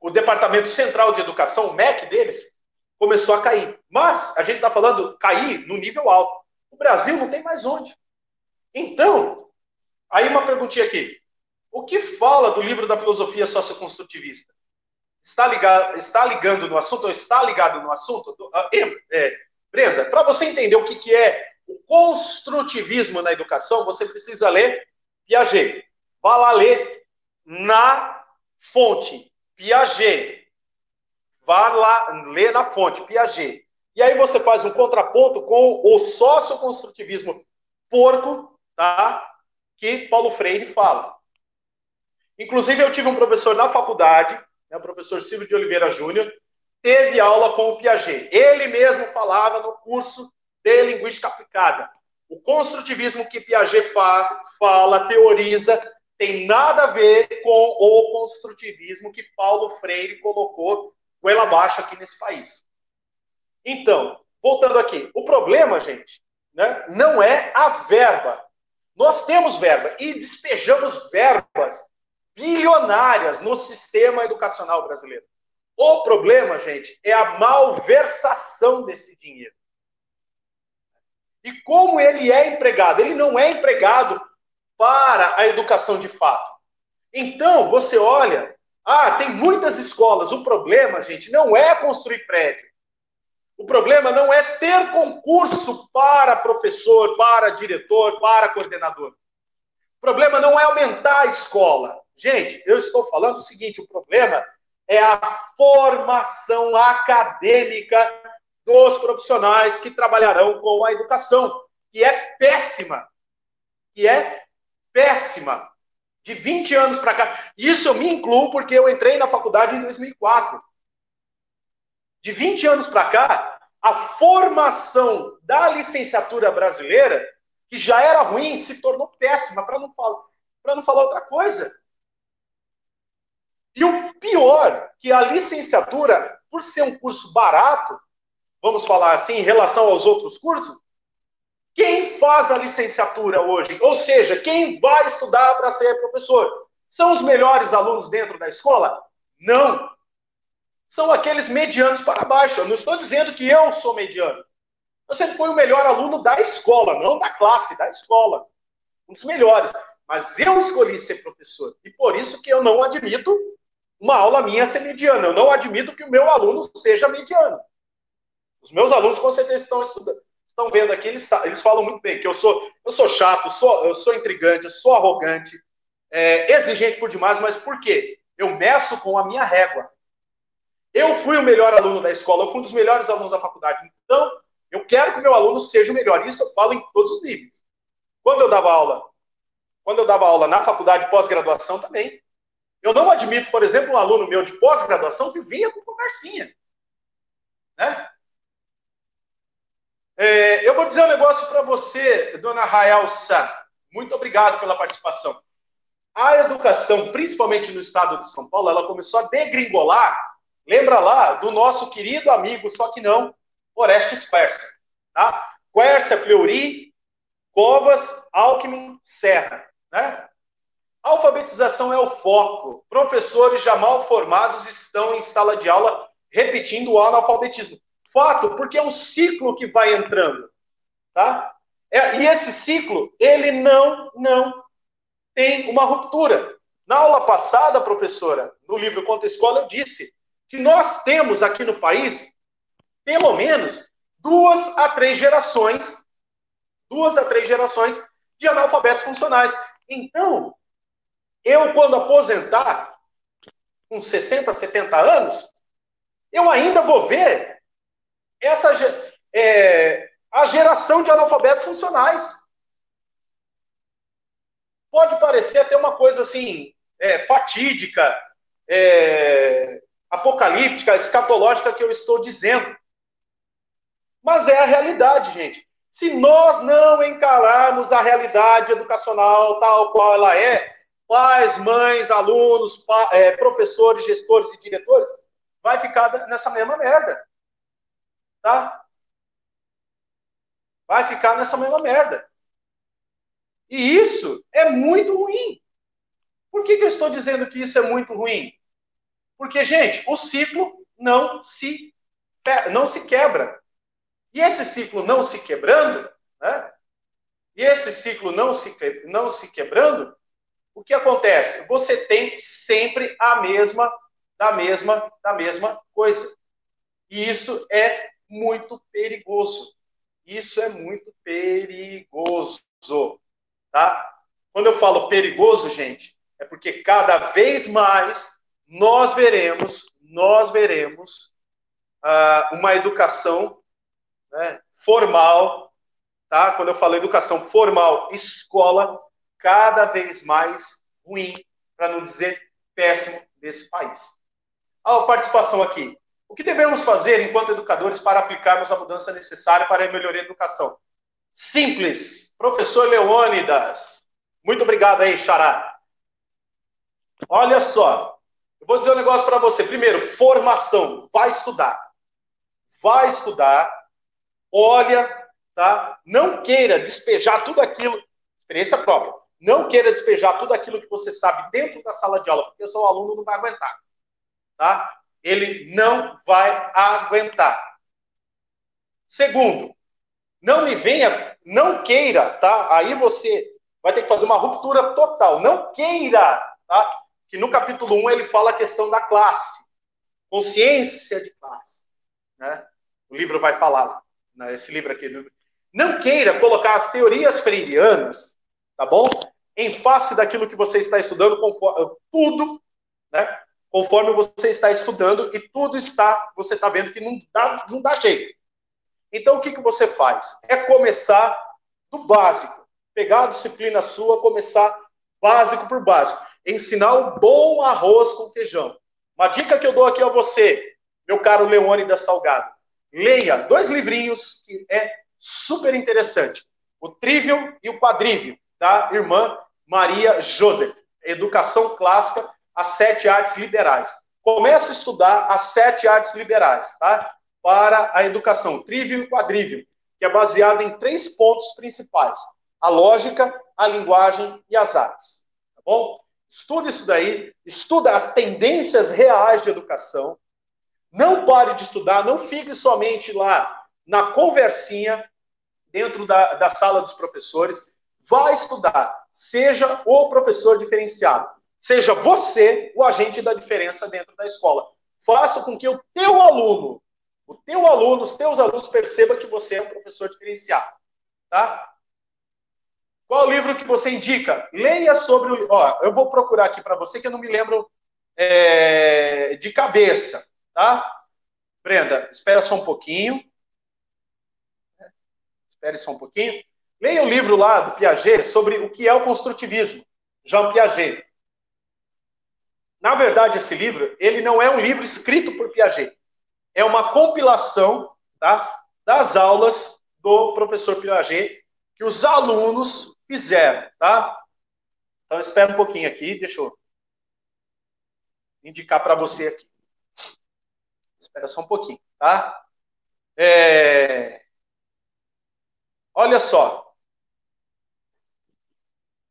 o Departamento Central de Educação, o MEC deles, começou a cair. Mas a gente está falando cair no nível alto. O Brasil não tem mais onde. Então, aí uma perguntinha aqui. O que fala do livro da filosofia socioconstrutivista? Está ligado, está ligando no assunto, ou está ligado no assunto? Ah, é, Brenda, para você entender o que, que é o construtivismo na educação, você precisa ler Piaget. Vá lá ler na fonte. Piaget. Vá lá ler na fonte, Piaget. E aí você faz um contraponto com o socioconstrutivismo porco, tá? Que Paulo Freire fala. Inclusive, eu tive um professor na faculdade, né, o professor Silvio de Oliveira Júnior, teve aula com o Piaget. Ele mesmo falava no curso de linguística aplicada. O construtivismo que Piaget faz, fala, teoriza, tem nada a ver com o construtivismo que Paulo Freire colocou goela abaixo aqui nesse país. Então, voltando aqui, o problema, gente, né, não é a verba. Nós temos verba e despejamos verbas bilionárias no sistema educacional brasileiro. O problema, gente, é a malversação desse dinheiro. E como ele é empregado? Ele não é empregado para a educação de fato. Então, você olha, ah, tem muitas escolas. O problema, gente, não é construir prédio. O problema não é ter concurso para professor, para diretor, para coordenador. O problema não é aumentar a escola. Gente, eu estou falando o seguinte: o problema é a formação acadêmica dos profissionais que trabalharão com a educação, que é péssima. Que é péssima. De 20 anos para cá. Isso eu me incluo porque eu entrei na faculdade em 2004. De 20 anos para cá, a formação da licenciatura brasileira, que já era ruim, se tornou péssima, para não, falar, não falar outra coisa. E o pior, que a licenciatura, por ser um curso barato, vamos falar assim, em relação aos outros cursos, quem faz a licenciatura hoje, ou seja, quem vai estudar para ser professor, são os melhores alunos dentro da escola? Não. São aqueles medianos para baixo. Eu não estou dizendo que eu sou mediano. Eu sempre fui o melhor aluno da escola, não da classe, da escola. Um dos melhores. Mas eu escolhi ser professor. E por isso que eu não admito uma aula minha ser mediana. Eu não admito que o meu aluno seja mediano. Os meus alunos com certeza estão estudando, estão vendo aqui, eles, eles falam muito bem que eu sou, eu sou chato, sou, eu sou intrigante, eu sou arrogante, é, exigente por demais, mas por quê? Eu meço com a minha régua. Eu fui o melhor aluno da escola, eu fui um dos melhores alunos da faculdade. Então, eu quero que meu aluno seja o melhor. Isso eu falo em todos os níveis. Quando eu dava aula, quando eu dava aula na faculdade pós-graduação também, eu não admito, por exemplo, um aluno meu de pós-graduação que vinha com conversinha. Né? É, eu vou dizer um negócio para você, dona Rael Sá. Muito obrigado pela participação. A educação, principalmente no estado de São Paulo, ela começou a degringolar. Lembra lá do nosso querido amigo, só que não, Orestes Quercia. Tá? Quercia, Fleury, Covas, Alckmin, Serra. Né? Alfabetização é o foco. Professores já mal formados estão em sala de aula repetindo o analfabetismo. Fato, porque é um ciclo que vai entrando, tá? É, e esse ciclo, ele não, não tem uma ruptura. Na aula passada, professora, no livro Conta Escola, eu disse que nós temos aqui no país, pelo menos, duas a três gerações, duas a três gerações de analfabetos funcionais. Então, eu, quando aposentar, com 60, 70 anos, eu ainda vou ver essa é, a geração de analfabetos funcionais. Pode parecer até uma coisa assim, é, fatídica, é, apocalíptica, escatológica que eu estou dizendo. Mas é a realidade, gente. Se nós não encararmos a realidade educacional tal qual ela é, pais, mães, alunos, pa, é, professores, gestores e diretores, vai ficar nessa mesma merda. Tá? Vai ficar nessa mesma merda. E isso é muito ruim. Por que, que eu estou dizendo que isso é muito ruim? Porque, gente, o ciclo não se, não se quebra. E esse ciclo não se quebrando, né? E esse ciclo não se, não se quebrando, o que acontece? Você tem sempre a mesma, da mesma, da mesma coisa. E isso é muito perigoso. Isso é muito perigoso, tá? Quando eu falo perigoso, gente, é porque cada vez mais nós veremos, nós veremos uh, uma educação né, formal, tá? Quando eu falo educação formal, escola, cada vez mais ruim, para não dizer péssimo, desse país. A participação aqui. O que devemos fazer enquanto educadores para aplicarmos a mudança necessária para a melhoria da educação? Simples. Professor Leônidas. Muito obrigado aí, Xará. Olha só. Eu vou dizer um negócio para você. Primeiro, formação. Vai estudar. Vai estudar. Olha, tá? Não queira despejar tudo aquilo. Experiência própria. Não queira despejar tudo aquilo que você sabe dentro da sala de aula, porque o seu aluno não vai aguentar. Tá? ele não vai aguentar. Segundo, não me venha, não queira, tá? Aí você vai ter que fazer uma ruptura total. Não queira, tá? Que no capítulo 1 ele fala a questão da classe, consciência de classe, né? O livro vai falar, né? esse livro aqui. Não queira colocar as teorias freirianas, tá bom? Em face daquilo que você está estudando, conforme, tudo, né? conforme você está estudando e tudo está, você está vendo que não dá, não dá jeito. Então, o que, que você faz? É começar do básico. Pegar a disciplina sua, começar básico por básico. Ensinar o bom arroz com feijão. Uma dica que eu dou aqui a você, meu caro Leone da Salgado. Leia dois livrinhos que é super interessante. O Trivium e o Quadrivium, da irmã Maria Joseph. Educação clássica as sete artes liberais. Comece a estudar as sete artes liberais, tá? Para a educação, trívio e quadrívio, que é baseado em três pontos principais: a lógica, a linguagem e as artes. Tá bom? Estuda isso daí, estuda as tendências reais de educação. Não pare de estudar, não fique somente lá na conversinha dentro da, da sala dos professores. Vá estudar, seja o professor diferenciado. Seja você o agente da diferença dentro da escola. Faça com que o teu aluno, o teu aluno, os teus alunos percebam que você é um professor diferenciado. Tá? Qual livro que você indica? Leia sobre o. Ó, eu vou procurar aqui para você que eu não me lembro é, de cabeça, tá? Brenda, espera só um pouquinho. Espere só um pouquinho. Leia o livro lá do Piaget sobre o que é o construtivismo. Jean Piaget. Na verdade, esse livro, ele não é um livro escrito por Piaget. É uma compilação tá, das aulas do professor Piaget que os alunos fizeram, tá? Então, espera um pouquinho aqui, deixa eu indicar para você aqui. Espera só um pouquinho, tá? É... Olha só.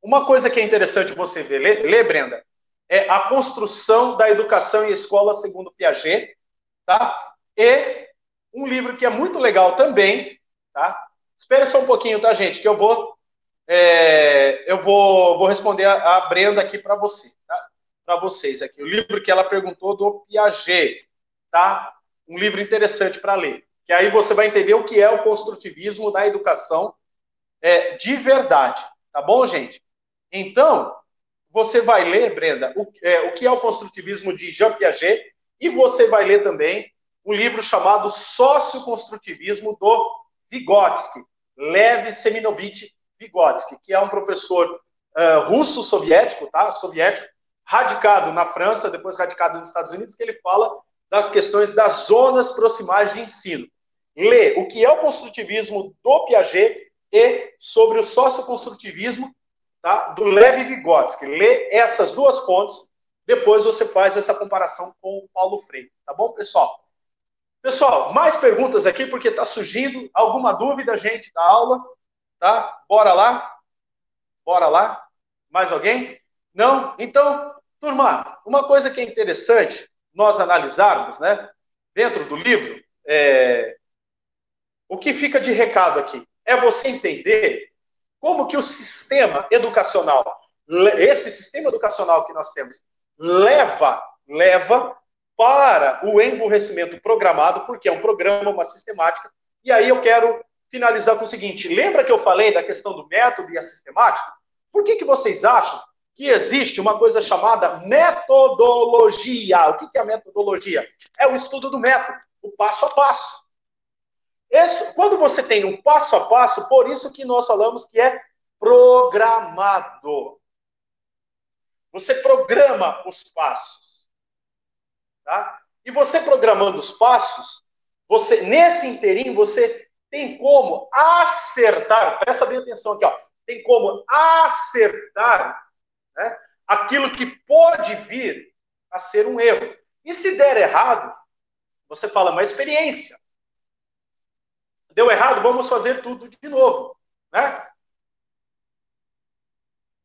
Uma coisa que é interessante você ver, lê, lê Brenda, é A Construção da Educação e Escola segundo Piaget, tá? E um livro que é muito legal também, tá? Espere só um pouquinho, tá, gente, que eu vou é, eu vou, vou responder a, a Brenda aqui para você, tá? Para vocês aqui. O livro que ela perguntou do Piaget, tá? Um livro interessante para ler. Que aí você vai entender o que é o construtivismo da educação é, de verdade. Tá bom, gente? Então, você vai ler, Brenda, o, é, o que é o construtivismo de Jean Piaget, e você vai ler também um livro chamado Socioconstrutivismo do Vygotsky, Lev Seminovich Vygotsky, que é um professor uh, russo-soviético, tá? Soviético, radicado na França, depois radicado nos Estados Unidos, que ele fala das questões das zonas proximais de ensino. Lê o que é o construtivismo do Piaget e sobre o socioconstrutivismo tá, do Lev Vygotsky. Lê essas duas fontes, depois você faz essa comparação com o Paulo Freire. Tá bom, pessoal? Pessoal, mais perguntas aqui, porque está surgindo alguma dúvida, gente, da aula, tá? Bora lá? Bora lá? Mais alguém? Não? Então, turma, uma coisa que é interessante nós analisarmos, né, dentro do livro, é... o que fica de recado aqui é você entender como que o sistema educacional, esse sistema educacional que nós temos, leva, leva para o emburrecimento programado, porque é um programa, uma sistemática. E aí eu quero finalizar com o seguinte: lembra que eu falei da questão do método e a sistemática? Por que, que vocês acham que existe uma coisa chamada metodologia? O que, que é a metodologia? É o estudo do método, o passo a passo. Esse, quando você tem um passo a passo, por isso que nós falamos que é programado. Você programa os passos. Tá? E você programando os passos, você nesse inteirinho você tem como acertar, presta bem atenção aqui, ó, tem como acertar né, aquilo que pode vir a ser um erro. E se der errado, você fala, uma experiência. Deu errado, vamos fazer tudo de novo. Né?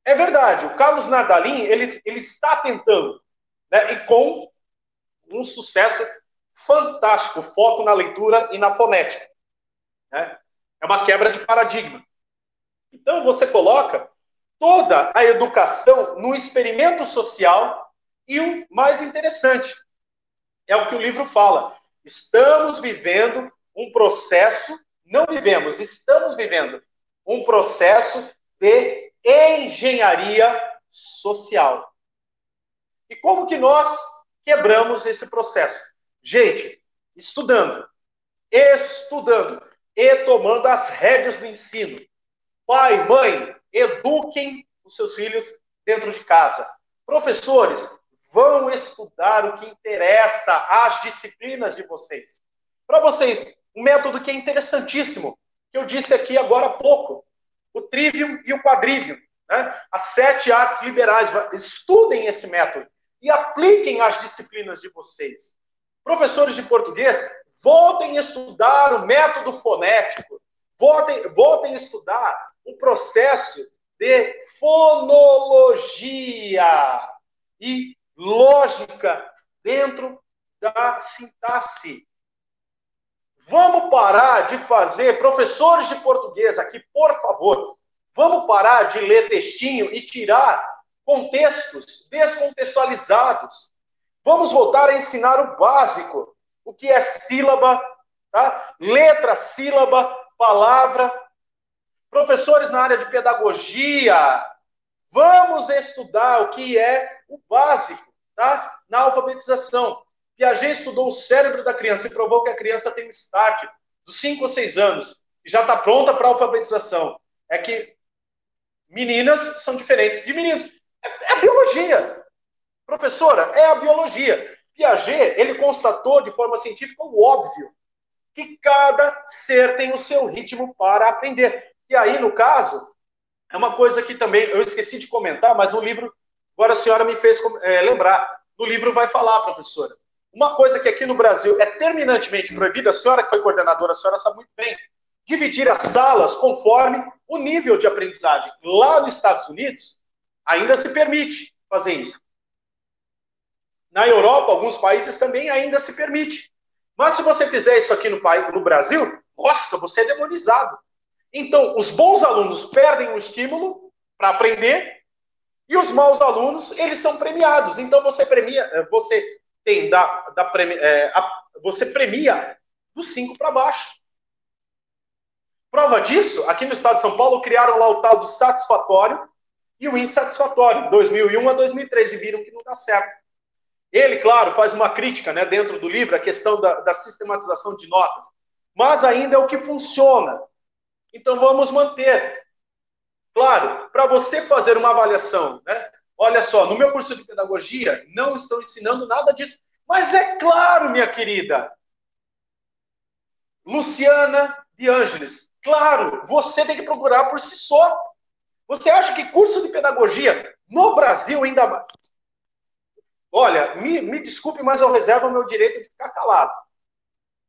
É verdade, o Carlos Nardalim, ele, ele está tentando, né, e com um sucesso fantástico, foco na leitura e na fonética. Né? É uma quebra de paradigma. Então você coloca toda a educação no experimento social e o mais interessante é o que o livro fala. Estamos vivendo um processo, não vivemos, estamos vivendo um processo de engenharia social. E como que nós quebramos esse processo. Gente, estudando, estudando e tomando as rédeas do ensino. Pai, mãe, eduquem os seus filhos dentro de casa. Professores, vão estudar o que interessa, as disciplinas de vocês. Para vocês, um método que é interessantíssimo, que eu disse aqui agora há pouco, o trivium e o quadrivium, né? as sete artes liberais. Estudem esse método e apliquem as disciplinas de vocês. Professores de português, voltem a estudar o método fonético, voltem, voltem a estudar o processo de fonologia e lógica dentro da sintaxe. Vamos parar de fazer, professores de português aqui, por favor, vamos parar de ler textinho e tirar contextos descontextualizados. Vamos voltar a ensinar o básico, o que é sílaba, tá? letra, sílaba, palavra. Professores na área de pedagogia, vamos estudar o que é o básico, tá? Na alfabetização. Piaget estudou o cérebro da criança e provou que a criança tem um start dos 5 ou 6 anos e já está pronta para a alfabetização. É que meninas são diferentes de meninos. Biologia. Professora, é a biologia. Piaget, ele constatou de forma científica o óbvio, que cada ser tem o seu ritmo para aprender. E aí, no caso, é uma coisa que também eu esqueci de comentar, mas no livro, agora a senhora me fez é, lembrar. No livro vai falar, professora. Uma coisa que aqui no Brasil é terminantemente proibida, a senhora que foi coordenadora, a senhora sabe muito bem, dividir as salas conforme o nível de aprendizagem. Lá nos Estados Unidos, ainda se permite fazer isso. Na Europa, alguns países também ainda se permite. Mas se você fizer isso aqui no, país, no Brasil, nossa, você é demonizado. Então, os bons alunos perdem o estímulo para aprender, e os maus alunos, eles são premiados. Então você premia, eh, você tem da, da é, a, você premia dos 5 para baixo. Prova disso, aqui no estado de São Paulo, criaram lá o tal do satisfatório e o insatisfatório, 2001 a 2013, e viram que não dá certo. Ele, claro, faz uma crítica né, dentro do livro, a questão da, da sistematização de notas, mas ainda é o que funciona. Então vamos manter. Claro, para você fazer uma avaliação, né? Olha só, no meu curso de pedagogia não estou ensinando nada disso. Mas é claro, minha querida. Luciana de Ângeles, claro, você tem que procurar por si só. Você acha que curso de pedagogia no Brasil ainda. Olha, me, me desculpe, mas eu reservo o meu direito de ficar calado.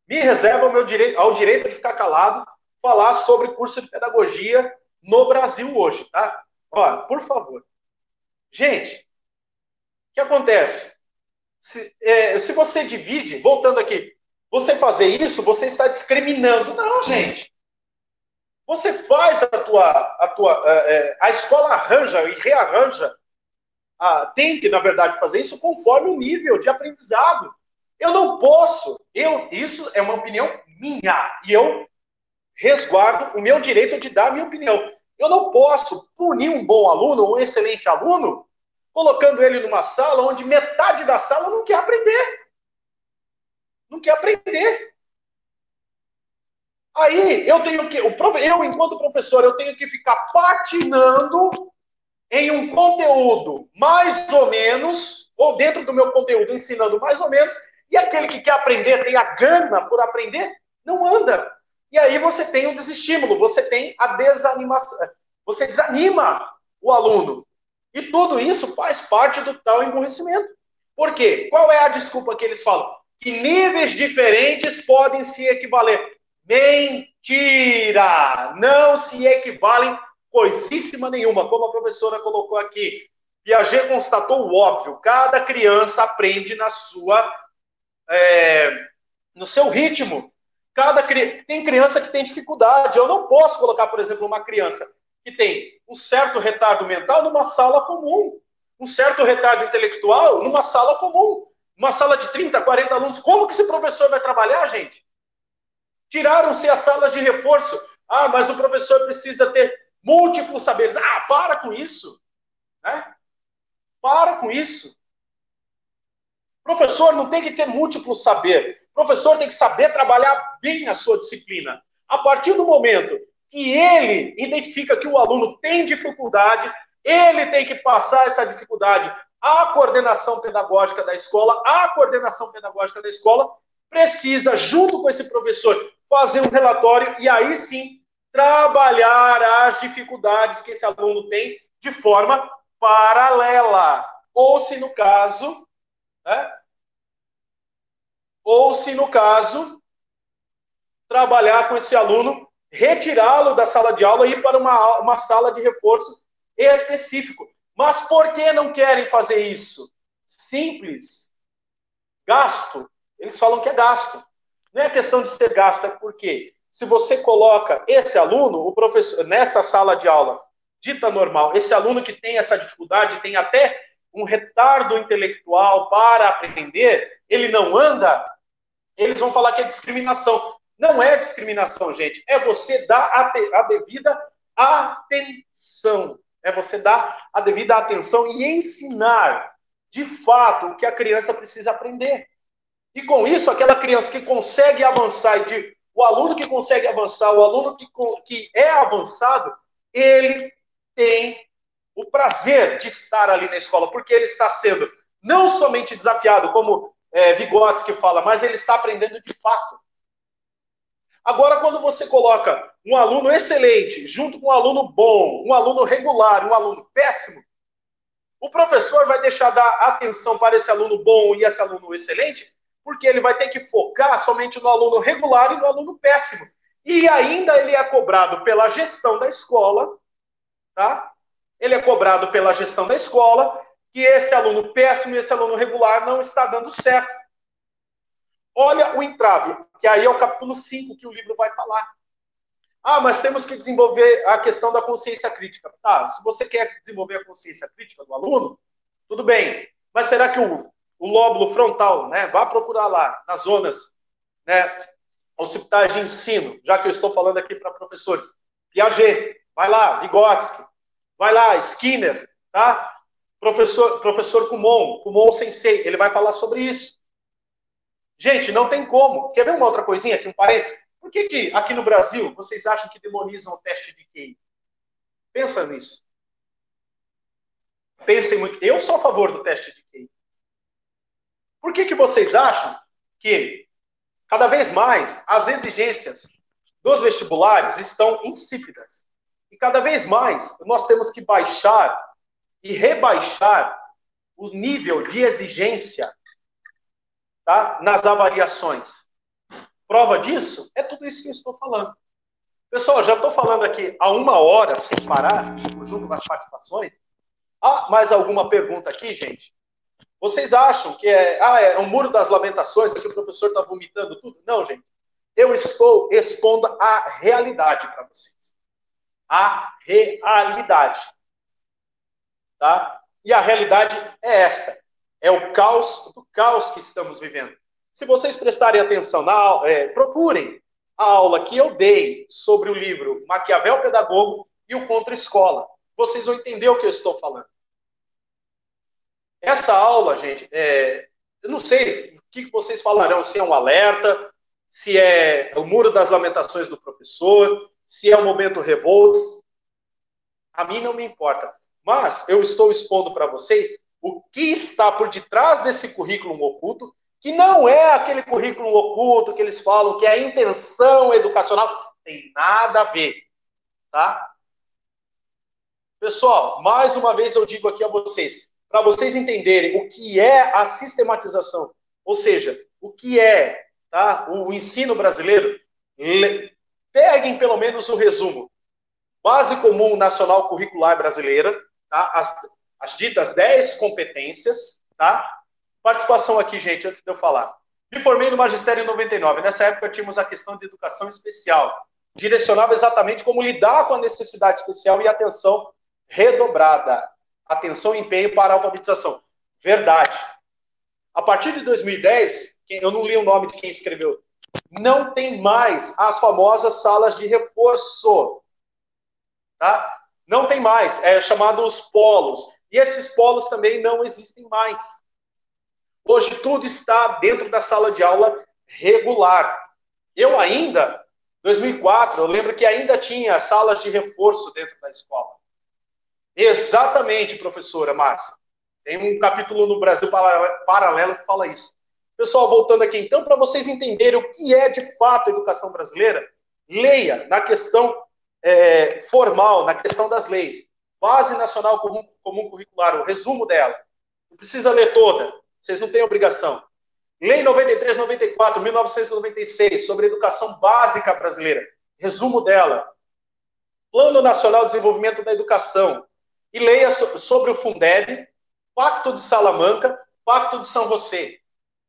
Me reserva o meu direito, ao direito de ficar calado falar sobre curso de pedagogia no Brasil hoje, tá? Ó, por favor. Gente, o que acontece? Se, é, se você divide, voltando aqui, você fazer isso, você está discriminando. Não, gente. Você faz a tua. A, tua, é, é a escola arranja e rearranja. A, tem que, na verdade, fazer isso conforme o nível de aprendizado. Eu não posso. Eu, isso é uma opinião minha. E eu resguardo o meu direito de dar a minha opinião. Eu não posso punir um bom aluno, um excelente aluno, colocando ele numa sala onde metade da sala não quer aprender. Não quer aprender. Aí eu tenho que, eu enquanto professor, eu tenho que ficar patinando em um conteúdo mais ou menos, ou dentro do meu conteúdo ensinando mais ou menos, e aquele que quer aprender, tem a gana por aprender, não anda. E aí você tem o desestímulo, você tem a desanimação, você desanima o aluno. E tudo isso faz parte do tal emburrecimento. Por quê? Qual é a desculpa que eles falam? Que níveis diferentes podem se equivaler. Mentira! Não se equivalem coisíssima nenhuma, como a professora colocou aqui. Piaget constatou o óbvio: cada criança aprende na sua, é, no seu ritmo. Cada tem criança que tem dificuldade. Eu não posso colocar, por exemplo, uma criança que tem um certo retardo mental numa sala comum, um certo retardo intelectual numa sala comum, uma sala de 30, 40 alunos. Como que esse professor vai trabalhar, gente? Tiraram-se as salas de reforço. Ah, mas o professor precisa ter múltiplos saberes. Ah, para com isso. Né? Para com isso. Professor não tem que ter múltiplo saber. Professor tem que saber trabalhar bem a sua disciplina. A partir do momento que ele identifica que o aluno tem dificuldade, ele tem que passar essa dificuldade à coordenação pedagógica da escola, a coordenação pedagógica da escola precisa, junto com esse professor, fazer um relatório e aí sim trabalhar as dificuldades que esse aluno tem de forma paralela. Ou se no caso, né? ou se no caso, trabalhar com esse aluno retirá-lo da sala de aula e ir para uma, uma sala de reforço específico. Mas por que não querem fazer isso? Simples. Gasto. Eles falam que é gasto. Não é questão de ser gasto, é porque se você coloca esse aluno, o professor, nessa sala de aula dita normal, esse aluno que tem essa dificuldade, tem até um retardo intelectual para aprender, ele não anda, eles vão falar que é discriminação. Não é discriminação, gente. É você dar a, te, a devida atenção. É você dar a devida atenção e ensinar, de fato, o que a criança precisa aprender. E com isso, aquela criança que consegue avançar, de, o aluno que consegue avançar, o aluno que, que é avançado, ele tem o prazer de estar ali na escola, porque ele está sendo não somente desafiado, como é, Vygotsky fala, mas ele está aprendendo de fato. Agora, quando você coloca um aluno excelente junto com um aluno bom, um aluno regular, um aluno péssimo, o professor vai deixar dar atenção para esse aluno bom e esse aluno excelente, porque ele vai ter que focar somente no aluno regular e no aluno péssimo. E ainda ele é cobrado pela gestão da escola, tá? Ele é cobrado pela gestão da escola que esse aluno péssimo e esse aluno regular não está dando certo. Olha o entrave, que aí é o capítulo 5 que o livro vai falar. Ah, mas temos que desenvolver a questão da consciência crítica. Tá, se você quer desenvolver a consciência crítica do aluno, tudo bem. Mas será que o, o lóbulo frontal, né, vá procurar lá, nas zonas, né, occipitais de ensino, já que eu estou falando aqui para professores, Piaget, vai lá, Vygotsky, vai lá, Skinner, tá? Professor, professor Kumon, Kumon Sensei, ele vai falar sobre isso. Gente, não tem como. Quer ver uma outra coisinha aqui, um parênteses? Por que, que aqui no Brasil vocês acham que demonizam o teste de QI? Pensa nisso. Pensem muito. Eu sou a favor do teste de. Por que, que vocês acham que cada vez mais as exigências dos vestibulares estão insípidas? E cada vez mais nós temos que baixar e rebaixar o nível de exigência tá, nas avaliações. Prova disso é tudo isso que eu estou falando. Pessoal, já estou falando aqui há uma hora, sem parar, junto com as participações. Há mais alguma pergunta aqui, gente? Vocês acham que é, ah, é um muro das lamentações, que o professor está vomitando tudo? Não, gente. Eu estou expondo a realidade para vocês. A realidade. Tá? E a realidade é esta. É o caos do caos que estamos vivendo. Se vocês prestarem atenção, na, é, procurem a aula que eu dei sobre o livro Maquiavel Pedagogo e o Contra Escola. Vocês vão entender o que eu estou falando. Essa aula, gente, é, eu não sei o que vocês falarão, se é um alerta, se é o muro das lamentações do professor, se é o momento revoltos. A mim não me importa. Mas eu estou expondo para vocês o que está por detrás desse currículo oculto que não é aquele currículo oculto que eles falam que é a intenção educacional. Tem nada a ver, tá? Pessoal, mais uma vez eu digo aqui a vocês, para vocês entenderem o que é a sistematização, ou seja, o que é tá, o ensino brasileiro, peguem pelo menos o resumo. Base Comum Nacional Curricular Brasileira, tá? as, as ditas 10 competências, tá? Participação aqui, gente, antes de eu falar. Me formei no magistério em 99. Nessa época tínhamos a questão de educação especial. Direcionava exatamente como lidar com a necessidade especial e atenção redobrada. Atenção e empenho para a alfabetização. Verdade. A partir de 2010, eu não li o nome de quem escreveu, não tem mais as famosas salas de reforço. Tá? Não tem mais. É chamado os polos. E esses polos também não existem mais. Hoje tudo está dentro da sala de aula regular. Eu ainda, 2004, eu lembro que ainda tinha salas de reforço dentro da escola. Exatamente, professora Márcia. Tem um capítulo no Brasil Paralelo que fala isso. Pessoal, voltando aqui, então, para vocês entenderem o que é de fato a educação brasileira, leia na questão é, formal, na questão das leis. Base Nacional Comum, Comum Curricular, o resumo dela. Não precisa ler toda. Vocês não têm obrigação. Lei 93, 94, 1996, sobre educação básica brasileira. Resumo dela. Plano Nacional de Desenvolvimento da Educação. E leia sobre o Fundeb, Pacto de Salamanca, Pacto de São José.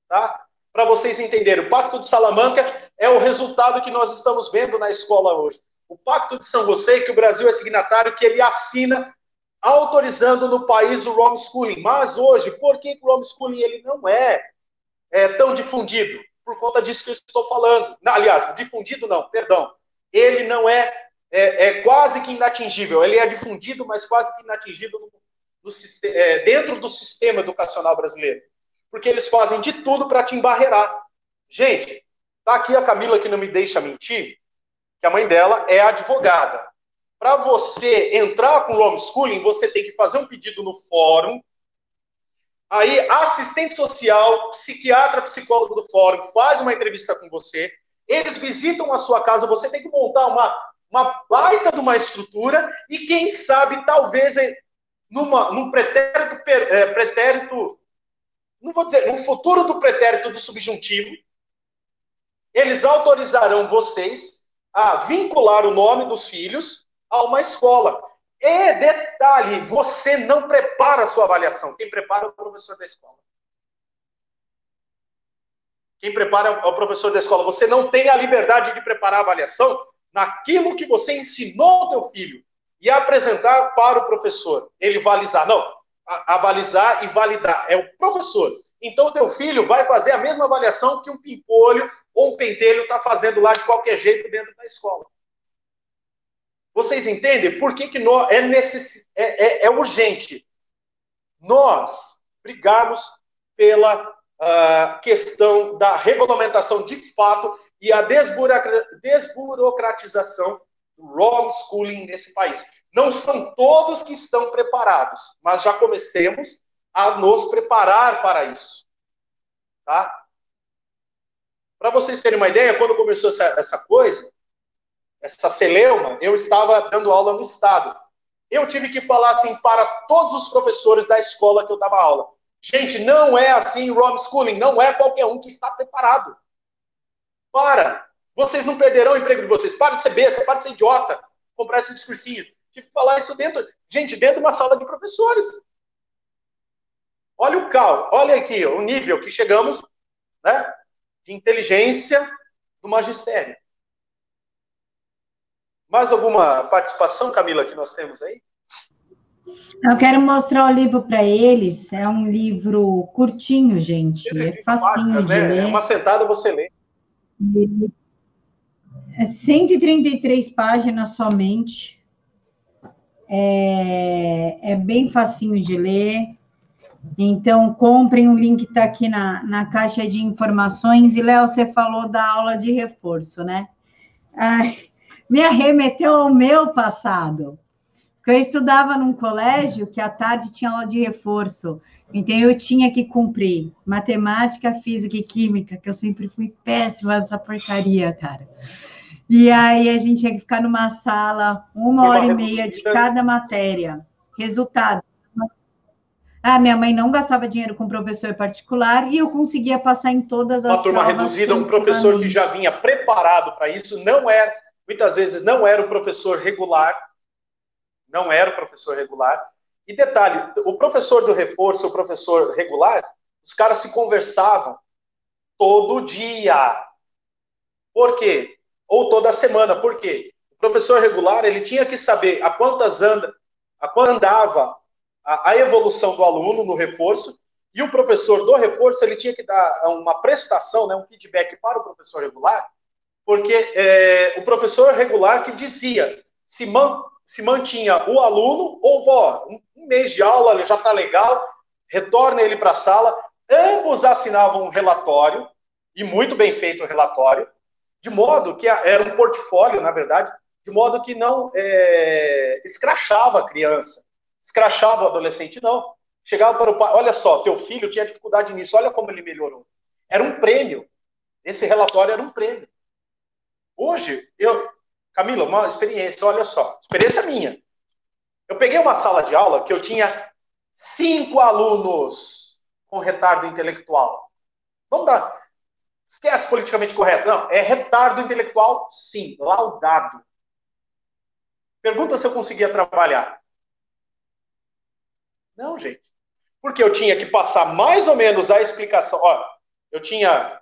Tá? Para vocês entenderem, o Pacto de Salamanca é o resultado que nós estamos vendo na escola hoje. O Pacto de São José, que o Brasil é signatário, que ele assina autorizando no país o homeschooling. Mas hoje, por que o homeschooling ele não é, é tão difundido? Por conta disso que eu estou falando. Aliás, difundido não, perdão. Ele não é, é, é, quase que inatingível. Ele é difundido, mas quase que inatingível no, no, é, dentro do sistema educacional brasileiro. Porque eles fazem de tudo para te embarrear. Gente, tá aqui a Camila que não me deixa mentir, que a mãe dela é advogada. Para você entrar com o homeschooling, você tem que fazer um pedido no fórum. Aí, assistente social, psiquiatra, psicólogo do fórum faz uma entrevista com você. Eles visitam a sua casa, você tem que montar uma, uma baita de uma estrutura e, quem sabe, talvez é numa, num pretérito, é, pretérito, não vou dizer, no futuro do pretérito do subjuntivo, eles autorizarão vocês a vincular o nome dos filhos a uma escola. E detalhe, você não prepara a sua avaliação. Quem prepara é o professor da escola. Quem prepara é o professor da escola. Você não tem a liberdade de preparar a avaliação naquilo que você ensinou ao teu filho e apresentar para o professor. Ele valizar. Não, avalizar e validar. É o professor. Então, o teu filho vai fazer a mesma avaliação que um pimpolho ou um pentelho está fazendo lá de qualquer jeito dentro da escola. Vocês entendem por que, que nós, é, necess, é, é, é urgente nós brigarmos pela uh, questão da regulamentação de fato e a desburocratização do homeschooling nesse país. Não são todos que estão preparados, mas já comecemos a nos preparar para isso. Tá? Para vocês terem uma ideia, quando começou essa, essa coisa, essa celeuma, eu estava dando aula no estado. Eu tive que falar assim para todos os professores da escola que eu dava aula. Gente, não é assim homeschooling, não é qualquer um que está preparado. Para. Vocês não perderão o emprego de vocês. Para de ser besta, para de ser idiota. Comprar esse discursinho. Tive que falar isso dentro, gente, dentro de uma sala de professores. Olha o cal, olha aqui o nível que chegamos, né, de inteligência do magistério. Mais alguma participação, Camila, que nós temos aí? Eu quero mostrar o livro para eles. É um livro curtinho, gente. É facinho páginas, de né? ler. É uma sentada você lê. É 133 páginas somente. É, é bem facinho de ler. Então, comprem, o link está aqui na, na caixa de informações. E, Léo, você falou da aula de reforço, né? Ai, me arremeteu ao meu passado. Eu estudava num colégio que à tarde tinha aula de reforço. Então, eu tinha que cumprir matemática, física e química, que eu sempre fui péssima nessa porcaria, cara. E aí a gente tinha que ficar numa sala uma hora e meia de cada matéria. Resultado. Ah, minha mãe não gastava dinheiro com professor particular e eu conseguia passar em todas as Uma turma reduzida, um professor que já vinha preparado para isso, não era, muitas vezes não era o professor regular, não era o professor regular. E detalhe, o professor do reforço, o professor regular, os caras se conversavam todo dia. Por quê? ou toda semana. Por quê? O professor regular ele tinha que saber a quantas anda, a quanto andava a, a, evolução do aluno no reforço, e o professor do reforço ele tinha que dar uma prestação, né, um feedback para o professor regular, porque é, o professor regular que dizia se, man, se mantinha o aluno ou ó, um, mês de aula já está legal, retorna ele para a sala. Ambos assinavam um relatório e muito bem feito o relatório de modo que era um portfólio, na verdade, de modo que não é, escrachava a criança, escrachava o adolescente, não. Chegava para o pai, olha só, teu filho tinha dificuldade nisso, olha como ele melhorou. Era um prêmio. Esse relatório era um prêmio. Hoje, eu, Camila, uma experiência, olha só, experiência minha. Eu peguei uma sala de aula que eu tinha cinco alunos com retardo intelectual. Vamos dar, Esquece politicamente correto. Não, é retardo intelectual, sim, laudado. Pergunta se eu conseguia trabalhar. Não, gente. Porque eu tinha que passar mais ou menos a explicação. Ó, eu tinha.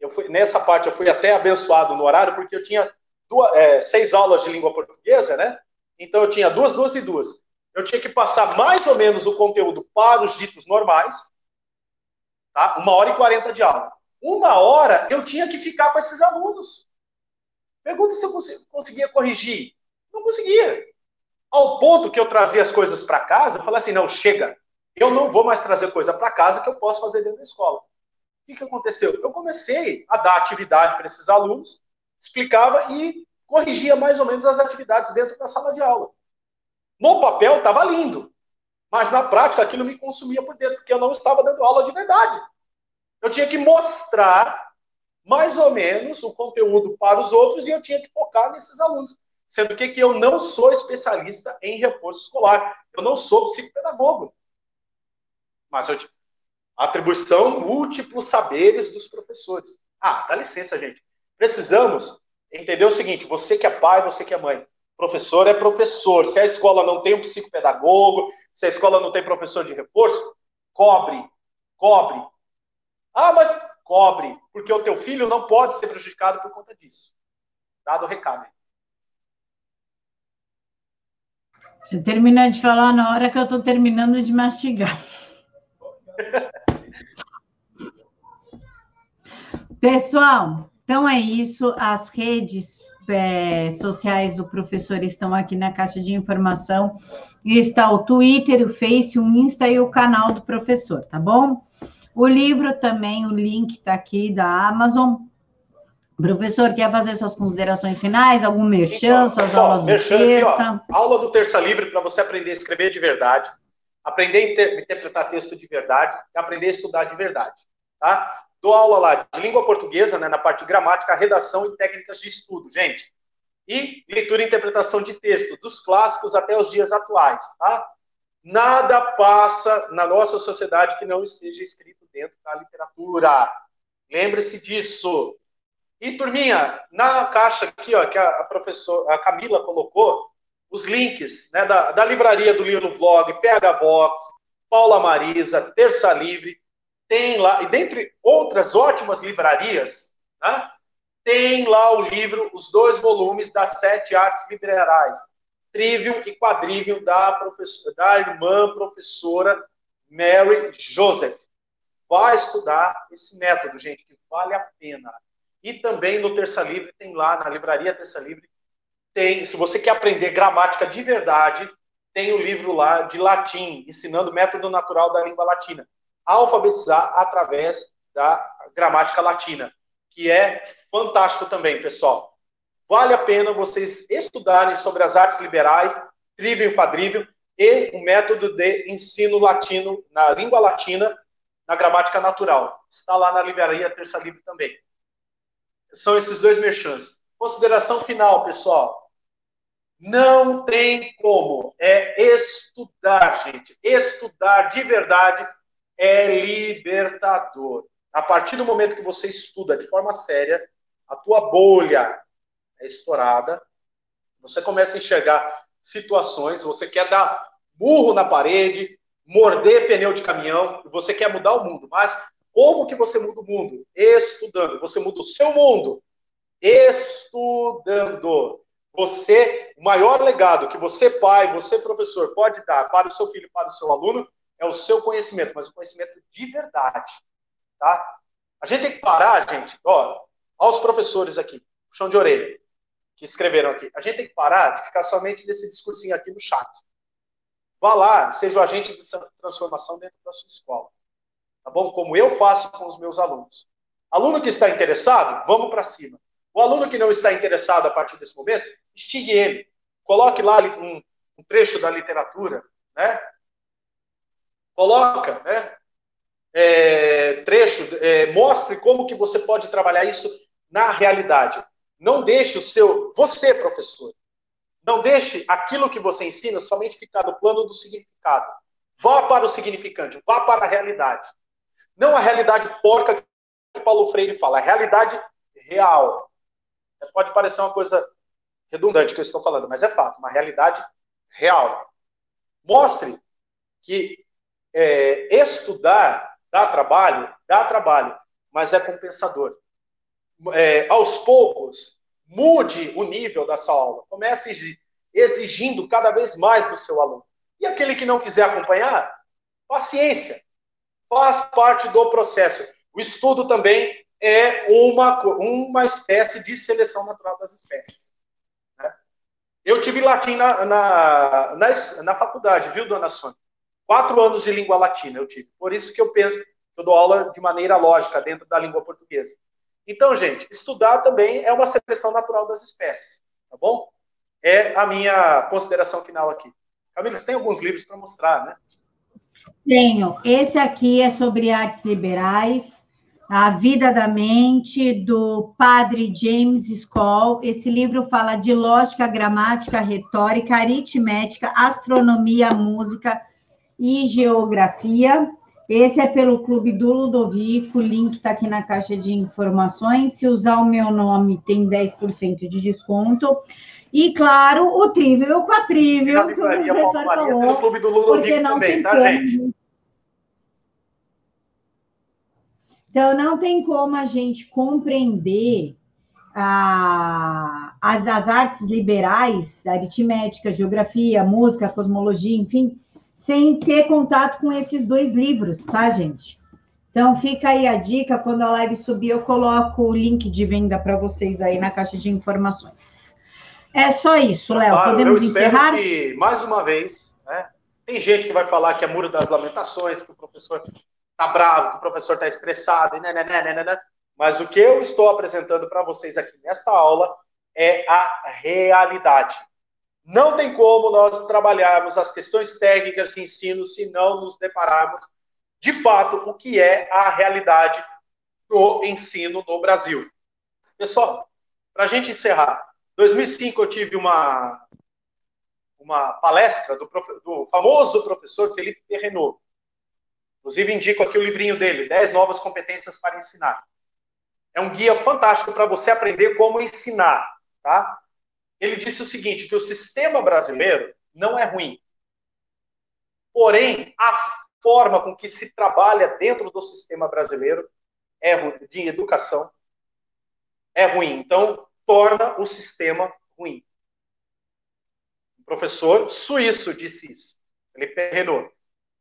Eu fui, nessa parte eu fui até abençoado no horário, porque eu tinha duas, é, seis aulas de língua portuguesa, né? Então eu tinha duas, duas e duas. Eu tinha que passar mais ou menos o conteúdo para os ditos normais, tá? Uma hora e quarenta de aula. Uma hora eu tinha que ficar com esses alunos. Pergunta se eu conseguia corrigir. Não conseguia. Ao ponto que eu trazia as coisas para casa, eu falei assim: não, chega. Eu não vou mais trazer coisa para casa que eu posso fazer dentro da escola. O que, que aconteceu? Eu comecei a dar atividade para esses alunos, explicava e corrigia mais ou menos as atividades dentro da sala de aula. No papel estava lindo, mas na prática aquilo me consumia por dentro, porque eu não estava dando aula de verdade. Eu tinha que mostrar mais ou menos o conteúdo para os outros e eu tinha que focar nesses alunos. Sendo que, que eu não sou especialista em reforço escolar. Eu não sou psicopedagogo. Mas eu, atribuição múltiplos saberes dos professores. Ah, dá licença, gente precisamos entender o seguinte: você que é pai, você que é mãe, professor é professor. Se a escola não tem um psicopedagogo, se a escola não tem professor de reforço, cobre, cobre. Ah, mas cobre, porque o teu filho não pode ser prejudicado por conta disso. Dado o recado. Você termina de falar na hora que eu estou terminando de mastigar. [LAUGHS] Pessoal, então é isso. As redes é, sociais do professor estão aqui na caixa de informação. Está o Twitter, o Face, o Insta e o canal do professor, tá bom? O livro também, o link está aqui da Amazon. Professor, quer fazer suas considerações finais? Algum merchan, então, suas pessoal, aulas do terça? Aqui, aula do Terça Livre para você aprender a escrever de verdade, aprender a inter interpretar texto de verdade e aprender a estudar de verdade, tá? Dou aula lá de língua portuguesa, né, na parte de gramática, redação e técnicas de estudo, gente. E leitura e interpretação de texto, dos clássicos até os dias atuais, tá? Nada passa na nossa sociedade que não esteja escrito dentro da literatura. Lembre-se disso. E, turminha, na caixa aqui, ó, que a, professora, a Camila colocou, os links né, da, da livraria do livro Vlog, PH Vox, Paula Marisa, Terça Livre, tem lá, e dentre outras ótimas livrarias, né, tem lá o livro, os dois volumes das sete artes liberais, Trivium e Quadrivium, da, professora, da irmã professora Mary Joseph. Vai estudar esse método, gente, que vale a pena. E também no Terça Livre, tem lá, na livraria Terça Livre, tem, se você quer aprender gramática de verdade, tem o livro lá de latim, ensinando o método natural da língua latina. Alfabetizar através da gramática latina, que é fantástico também, pessoal. Vale a pena vocês estudarem sobre as artes liberais, trívio e quadrívio, e o método de ensino latino, na língua latina, na gramática natural. Está lá na livraria Terça Livre também são esses dois merchants. Consideração final, pessoal. Não tem como. É estudar, gente. Estudar de verdade é libertador. A partir do momento que você estuda de forma séria, a tua bolha é estourada, você começa a enxergar situações, você quer dar burro na parede, morder pneu de caminhão, você quer mudar o mundo, mas como que você muda o mundo? Estudando. Você muda o seu mundo estudando. Você, o maior legado que você, pai, você, professor, pode dar para o seu filho, para o seu aluno, é o seu conhecimento, mas o conhecimento de verdade. Tá? A gente tem que parar, gente, ó, aos professores aqui, chão de orelha, que escreveram aqui. A gente tem que parar de ficar somente nesse discursinho aqui no chat. Vá lá, seja o agente de transformação dentro da sua escola tá bom? Como eu faço com os meus alunos. Aluno que está interessado, vamos para cima. O aluno que não está interessado a partir desse momento, instigue ele. Coloque lá um, um trecho da literatura, né? Coloca, né? É, trecho, é, mostre como que você pode trabalhar isso na realidade. Não deixe o seu, você professor, não deixe aquilo que você ensina somente ficar no plano do significado. Vá para o significante, vá para a realidade. Não a realidade porca que Paulo Freire fala, a realidade real. Pode parecer uma coisa redundante que eu estou falando, mas é fato, uma realidade real. Mostre que é, estudar dá trabalho, dá trabalho, mas é compensador. É, aos poucos, mude o nível dessa aula. Comece exigindo cada vez mais do seu aluno. E aquele que não quiser acompanhar, paciência faz parte do processo. O estudo também é uma, uma espécie de seleção natural das espécies. Né? Eu tive latim na, na, na, na, faculdade, viu, dona Sônia? Quatro anos de língua latina eu tive. Por isso que eu penso eu dou aula de maneira lógica dentro da língua portuguesa. Então, gente, estudar também é uma seleção natural das espécies, tá bom? É a minha consideração final aqui. Camila, você tem alguns livros para mostrar, né? Tenho. Esse aqui é sobre artes liberais, A Vida da Mente, do padre James Scholl. Esse livro fala de lógica, gramática, retórica, aritmética, astronomia, música e geografia. Esse é pelo Clube do Ludovico, o link está aqui na caixa de informações. Se usar o meu nome, tem 10% de desconto. E, claro, o trívio e o quatrívio. Que o professor falou, no Clube do Ludovico também, tá, gente? Então, não tem como a gente compreender a, as, as artes liberais, aritmética, geografia, música, cosmologia, enfim, sem ter contato com esses dois livros, tá, gente? Então, fica aí a dica, quando a live subir, eu coloco o link de venda para vocês aí na caixa de informações. É só isso, Léo. Claro, Podemos eu encerrar? que, mais uma vez, né, tem gente que vai falar que é muro das lamentações, que o professor está bravo, que o professor está estressado, né, né, né, né, né, mas o que eu estou apresentando para vocês aqui nesta aula é a realidade. Não tem como nós trabalharmos as questões técnicas de ensino se não nos depararmos de fato, o que é a realidade do ensino no Brasil. Pessoal, para a gente encerrar, 2005 eu tive uma, uma palestra do, prof, do famoso professor Felipe Terrenot. Inclusive, indico aqui o livrinho dele, 10 novas competências para ensinar. É um guia fantástico para você aprender como ensinar, tá? Ele disse o seguinte, que o sistema brasileiro não é ruim. Porém, a forma com que se trabalha dentro do sistema brasileiro é de educação é ruim. Então, torna o sistema ruim. O professor suíço disse isso. Ele perrenou.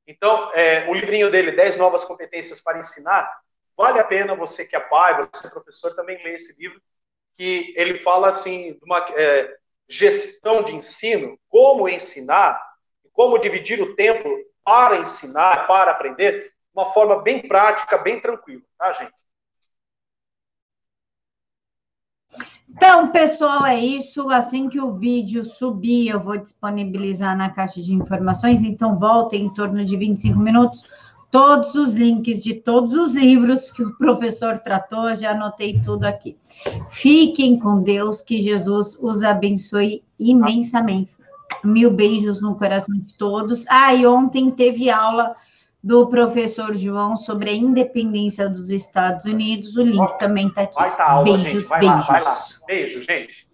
Então, é, o livrinho dele, 10 novas competências para ensinar, vale a pena você que é pai, você é professor, também ler esse livro, que ele fala assim, de uma é, gestão de ensino, como ensinar, como dividir o tempo para ensinar, para aprender, de uma forma bem prática, bem tranquila, tá, gente? Então, pessoal, é isso. Assim que o vídeo subir, eu vou disponibilizar na caixa de informações. Então, voltem em torno de 25 minutos. Todos os links de todos os livros que o professor tratou, já anotei tudo aqui. Fiquem com Deus, que Jesus os abençoe imensamente. Mil beijos no coração de todos. Ah, e ontem teve aula do professor João sobre a independência dos Estados Unidos. O link também está aqui. Vai tá aula, beijos, gente. Vai beijos. Lá, vai lá. Beijo, gente.